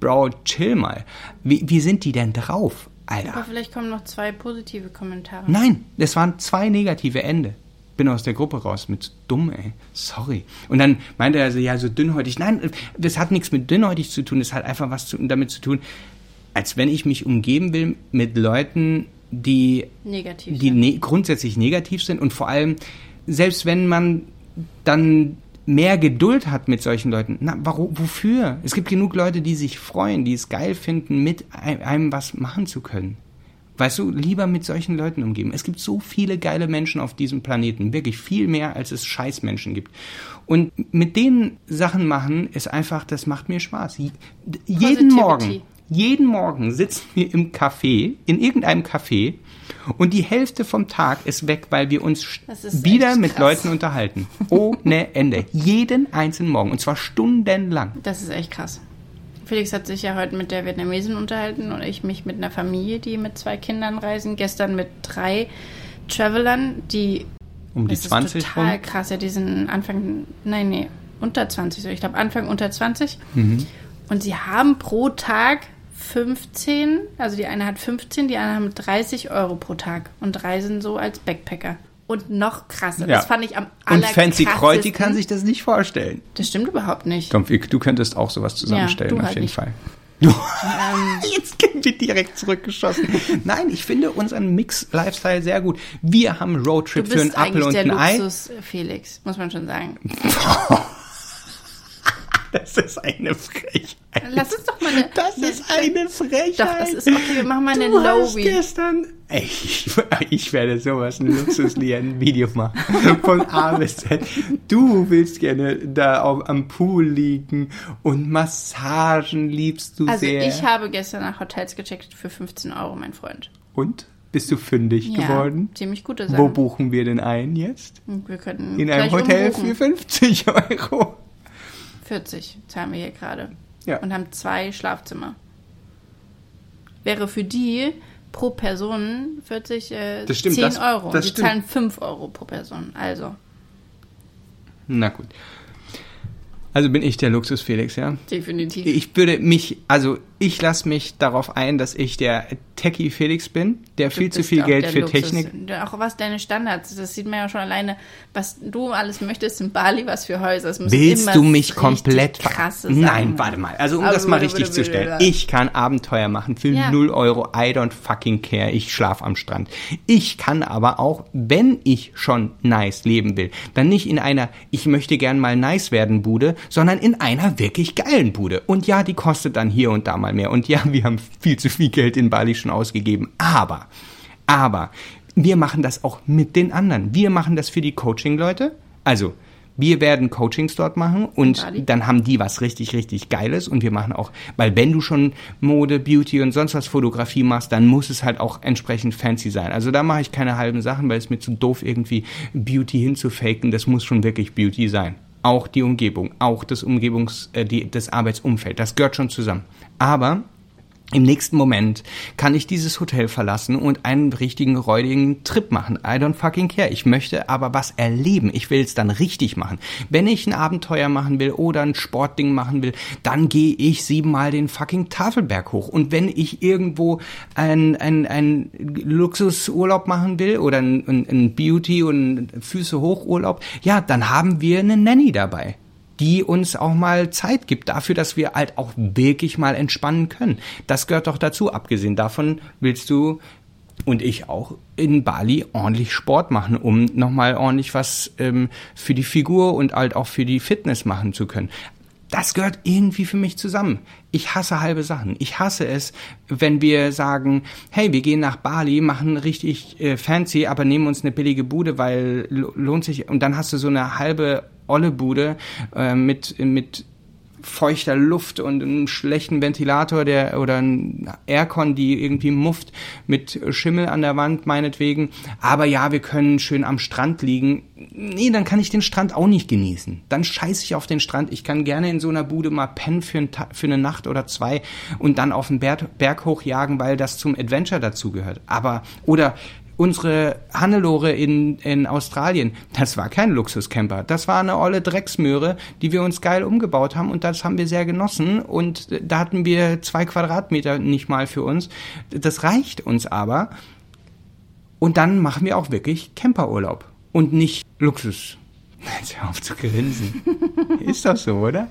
S2: Bro, chill mal. Wie, wie sind die denn drauf, Alter?
S1: Aber vielleicht kommen noch zwei positive Kommentare.
S2: Nein, es waren zwei negative Ende. Bin aus der Gruppe raus mit dumm, ey. Sorry. Und dann meinte er so, ja, so dünnhäutig. Nein, das hat nichts mit dünnhäutig zu tun. Das hat einfach was zu, damit zu tun, als wenn ich mich umgeben will mit Leuten, die,
S1: negativ
S2: die ne grundsätzlich negativ sind und vor allem selbst wenn man dann mehr Geduld hat mit solchen Leuten. Na, warum, wofür? Es gibt genug Leute, die sich freuen, die es geil finden, mit einem was machen zu können. Weißt du, lieber mit solchen Leuten umgeben. Es gibt so viele geile Menschen auf diesem Planeten. Wirklich viel mehr, als es Scheißmenschen gibt. Und mit denen Sachen machen, ist einfach, das macht mir Spaß. Jeden Morgen, jeden Morgen sitzen wir im Café, in irgendeinem Café und die Hälfte vom Tag ist weg, weil wir uns wieder mit Leuten unterhalten. Ohne Ende. Jeden einzelnen Morgen. Und zwar stundenlang.
S1: Das ist echt krass. Felix hat sich ja heute mit der Vietnamesin unterhalten und ich mich mit einer Familie, die mit zwei Kindern reisen. Gestern mit drei Travelern, die.
S2: Um die das 20
S1: ist total rum? krass. Ja, die sind Anfang. Nein, nee. unter 20, so ich glaube Anfang unter 20. Und sie haben pro Tag 15, also die eine hat 15, die andere haben 30 Euro pro Tag und reisen so als Backpacker. Und noch krasser, das fand ich am
S2: Und Fancy. Kreuti kann sich das nicht vorstellen.
S1: Das stimmt überhaupt nicht.
S2: Komm, du könntest auch sowas zusammenstellen,
S1: du
S2: auf
S1: halt
S2: jeden
S1: nicht.
S2: Fall. Du, jetzt sind wir direkt zurückgeschossen. Nein, ich finde unseren Mix-Lifestyle sehr gut. Wir haben Roadtrip für einen Apfel
S1: eigentlich
S2: und ein Ei.
S1: Luxus, Felix, muss man schon sagen.
S2: Das ist eine Frechheit.
S1: Lass uns doch mal eine.
S2: Das ist eine Frechheit.
S1: Doch, das ist okay, wir machen mal eine
S2: du hast gestern... Ey, ich, ich werde sowas, ein Luxuslieren-Video machen. Von A bis Z. Du willst gerne da auf, am Pool liegen und Massagen liebst du
S1: Also
S2: sehr.
S1: ich habe gestern nach Hotels gecheckt für 15 Euro, mein Freund.
S2: und? Bist du fündig
S1: Ja,
S2: geworden?
S1: ziemlich gute
S2: Wo
S1: Sachen.
S2: buchen wir denn ein jetzt?
S1: Wir könnten
S2: In einem Hotel
S1: umbuchen.
S2: für 50 Euro.
S1: 40 zahlen wir hier gerade.
S2: Ja.
S1: Und haben zwei Schlafzimmer. Wäre für die pro Person 40, äh,
S2: Das stimmt,
S1: 10
S2: das-
S1: Euro.
S2: das
S1: die
S2: stimmt.
S1: zahlen 5 Euro pro Person. Also,
S2: Na gut. Also bin ich der Luxus-Felix, ja?
S1: definitiv.
S2: Ich würde mich, also ich lasse mich darauf ein, dass ich der Techie Felix bin, der
S1: Du
S2: viel zu viel Geld für
S1: Luxus.
S2: Technik.
S1: Auch was deine Standards, das sieht man ja schon alleine, was du alles möchtest in Bali, was für Häuser. Es müssen
S2: Willst du mich komplett
S1: krasse
S2: Nein, warte mal. Also um
S1: Aber
S2: das mal richtig
S1: bitte,
S2: zu
S1: bitte,
S2: stellen. Ich kann Abenteuer machen für
S1: Ja.
S2: 0 Euro. I don't fucking care. Ich schlaf am Strand. Ich kann aber auch, wenn ich schon nice leben will, dann nicht in einer ich möchte gern mal nice werden Bude, sondern in einer wirklich geilen Bude. Und ja, die kostet dann hier und da mal mehr. Und ja, wir haben viel zu viel Geld in Bali schon ausgegeben. Aber, aber, wir machen das auch mit den anderen. Wir machen das für die Coaching-Leute. Also, wir werden Coachings dort machen und dann haben die was richtig, richtig Geiles und wir machen auch, weil wenn du schon Mode, Beauty und sonst was Fotografie machst, dann muss es halt auch entsprechend fancy sein. Also da mache ich keine halben Sachen, weil es mir zu doof irgendwie Beauty hinzufaken. Das muss schon wirklich Beauty sein. Auch die Umgebung, auch das Umgebungs, äh, die, das Arbeitsumfeld, das gehört schon zusammen. Aber im nächsten Moment kann ich dieses Hotel verlassen und einen richtigen räudigen Trip machen. I don't fucking care. Ich möchte aber was erleben. Ich will es dann richtig machen. Wenn ich ein Abenteuer machen will oder ein Sportding machen will, dann gehe ich siebenmal den fucking Tafelberg hoch. Und wenn ich irgendwo ein, ein, Luxusurlaub machen will oder ein, ein, Beauty- und Füße hoch Urlaub, ja, dann haben wir eine Nanny dabei die uns auch mal Zeit gibt dafür, dass wir halt auch wirklich mal entspannen können. Das gehört doch dazu. Abgesehen davon willst du und ich auch in Bali ordentlich Sport machen, um nochmal ordentlich was ähm, für die Figur und halt auch für die Fitness machen zu können. Das gehört irgendwie für mich zusammen. Ich hasse halbe Sachen. Ich hasse es, wenn wir sagen, hey, wir gehen nach Bali, machen richtig äh, fancy, aber nehmen uns eine billige Bude, weil lo- lohnt sich. Und dann hast du so eine halbe olle Bude äh, mit, mit feuchter Luft und einem schlechten Ventilator der oder ein Aircon, die irgendwie mufft mit Schimmel an der Wand meinetwegen. Aber ja, wir können schön am Strand liegen. Nee, dann kann ich den Strand auch nicht genießen. Dann scheiße ich auf den Strand. Ich kann gerne in so einer Bude mal pennen für, ein für eine Nacht oder zwei und dann auf den Berg, Berg hochjagen, weil das zum Adventure dazugehört. Aber oder unsere Hannelore in, in Australien, das war kein Luxuscamper. Das war eine olle Drecksmöhre, die wir uns geil umgebaut haben und das haben wir sehr genossen und da hatten wir zwei Quadratmeter nicht mal für uns. Das reicht uns aber. Und dann machen wir auch wirklich Camperurlaub und nicht Luxus. Jetzt hör auf zu grinsen. Ist doch so, oder?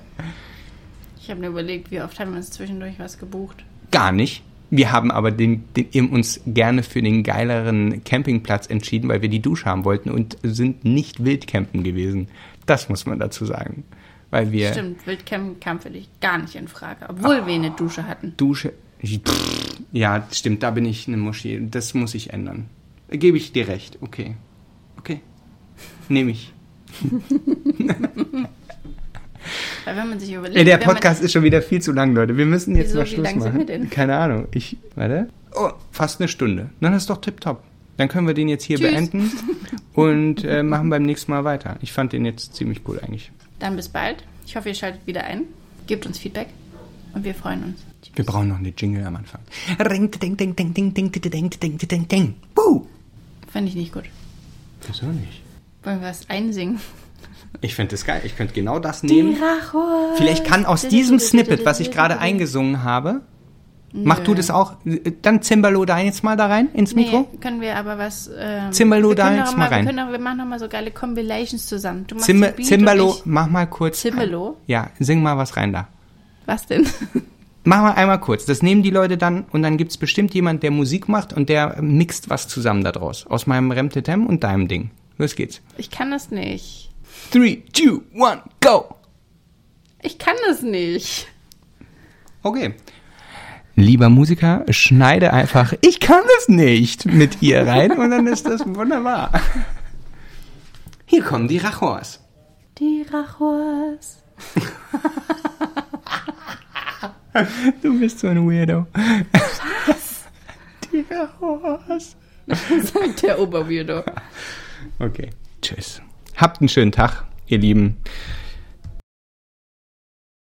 S1: Ich habe mir überlegt, wie oft haben wir uns zwischendurch was gebucht.
S2: Gar nicht. Wir haben aber den, den, uns gerne für den geileren Campingplatz entschieden, weil wir die Dusche haben wollten und sind nicht wildcampen gewesen. Das muss man dazu sagen. Weil wir
S1: Stimmt, Wildcamp kam für dich gar nicht in Frage, obwohl wir eine Dusche hatten.
S2: Dusche. Pff, ja, stimmt, da bin ich eine Moschee. Das muss ich ändern. Gebe ich dir recht. Okay. Okay. Nehme ich.
S1: Weil wenn man sich überlegt,
S2: Ey, der Podcast ist schon wieder viel zu lang, Leute. Wir müssen jetzt
S1: Wieso,
S2: mal
S1: wie
S2: Schluss
S1: lang sind
S2: machen.
S1: wir denn?
S2: Keine Ahnung. Ich, warte. Oh, fast eine Stunde. Dann ist doch tipptopp. Dann können wir den jetzt hier
S1: Tschüss.
S2: beenden und äh, machen beim nächsten Mal weiter. Ich fand den jetzt ziemlich cool eigentlich.
S1: Dann bis bald. Ich hoffe, ihr schaltet wieder ein. Gebt uns Feedback und wir freuen uns. Tschüss.
S2: Wir brauchen noch eine Jingle am Anfang. Ring, ding, ding, ding, ding, ding, ding, ding, ding, ding, ding. Buh!
S1: Fand ich nicht gut.
S2: Wieso nicht?
S1: Wollen wir was einsingen?
S2: Ich finde das geil. Ich könnte genau das nehmen. Vielleicht kann aus diesem Snippet, was ich gerade eingesungen habe, mach du das auch. Dann Zimbalo da jetzt mal da rein ins Mikro.
S1: Nee, können wir aber was. Ähm,
S2: Zimbalo da jetzt mal rein.
S1: Wir, können doch, wir machen noch mal so geile Compilations zusammen. Du machst
S2: Zim Zimbalo, mach mal kurz.
S1: Zimbalo?
S2: Ja, sing mal was rein da.
S1: Was denn?
S2: Mach mal einmal kurz. Das nehmen die Leute dann und dann gibt's bestimmt jemand, der Musik macht und der mixt was zusammen daraus. Aus meinem Remtetem und deinem Ding. Los geht's.
S1: Ich kann das nicht.
S2: Three, two, one, go!
S1: Ich kann das nicht.
S2: Okay. Lieber Musiker, schneide einfach Ich kann es nicht mit ihr rein und dann ist das wunderbar. Hier kommen die Rachors.
S1: Die Rachos.
S2: Du bist so ein Weirdo. Was? Die Rachors.
S1: Sagt der Oberweirdo.
S2: Okay. Tschüss. Habt einen schönen Tag, ihr Lieben.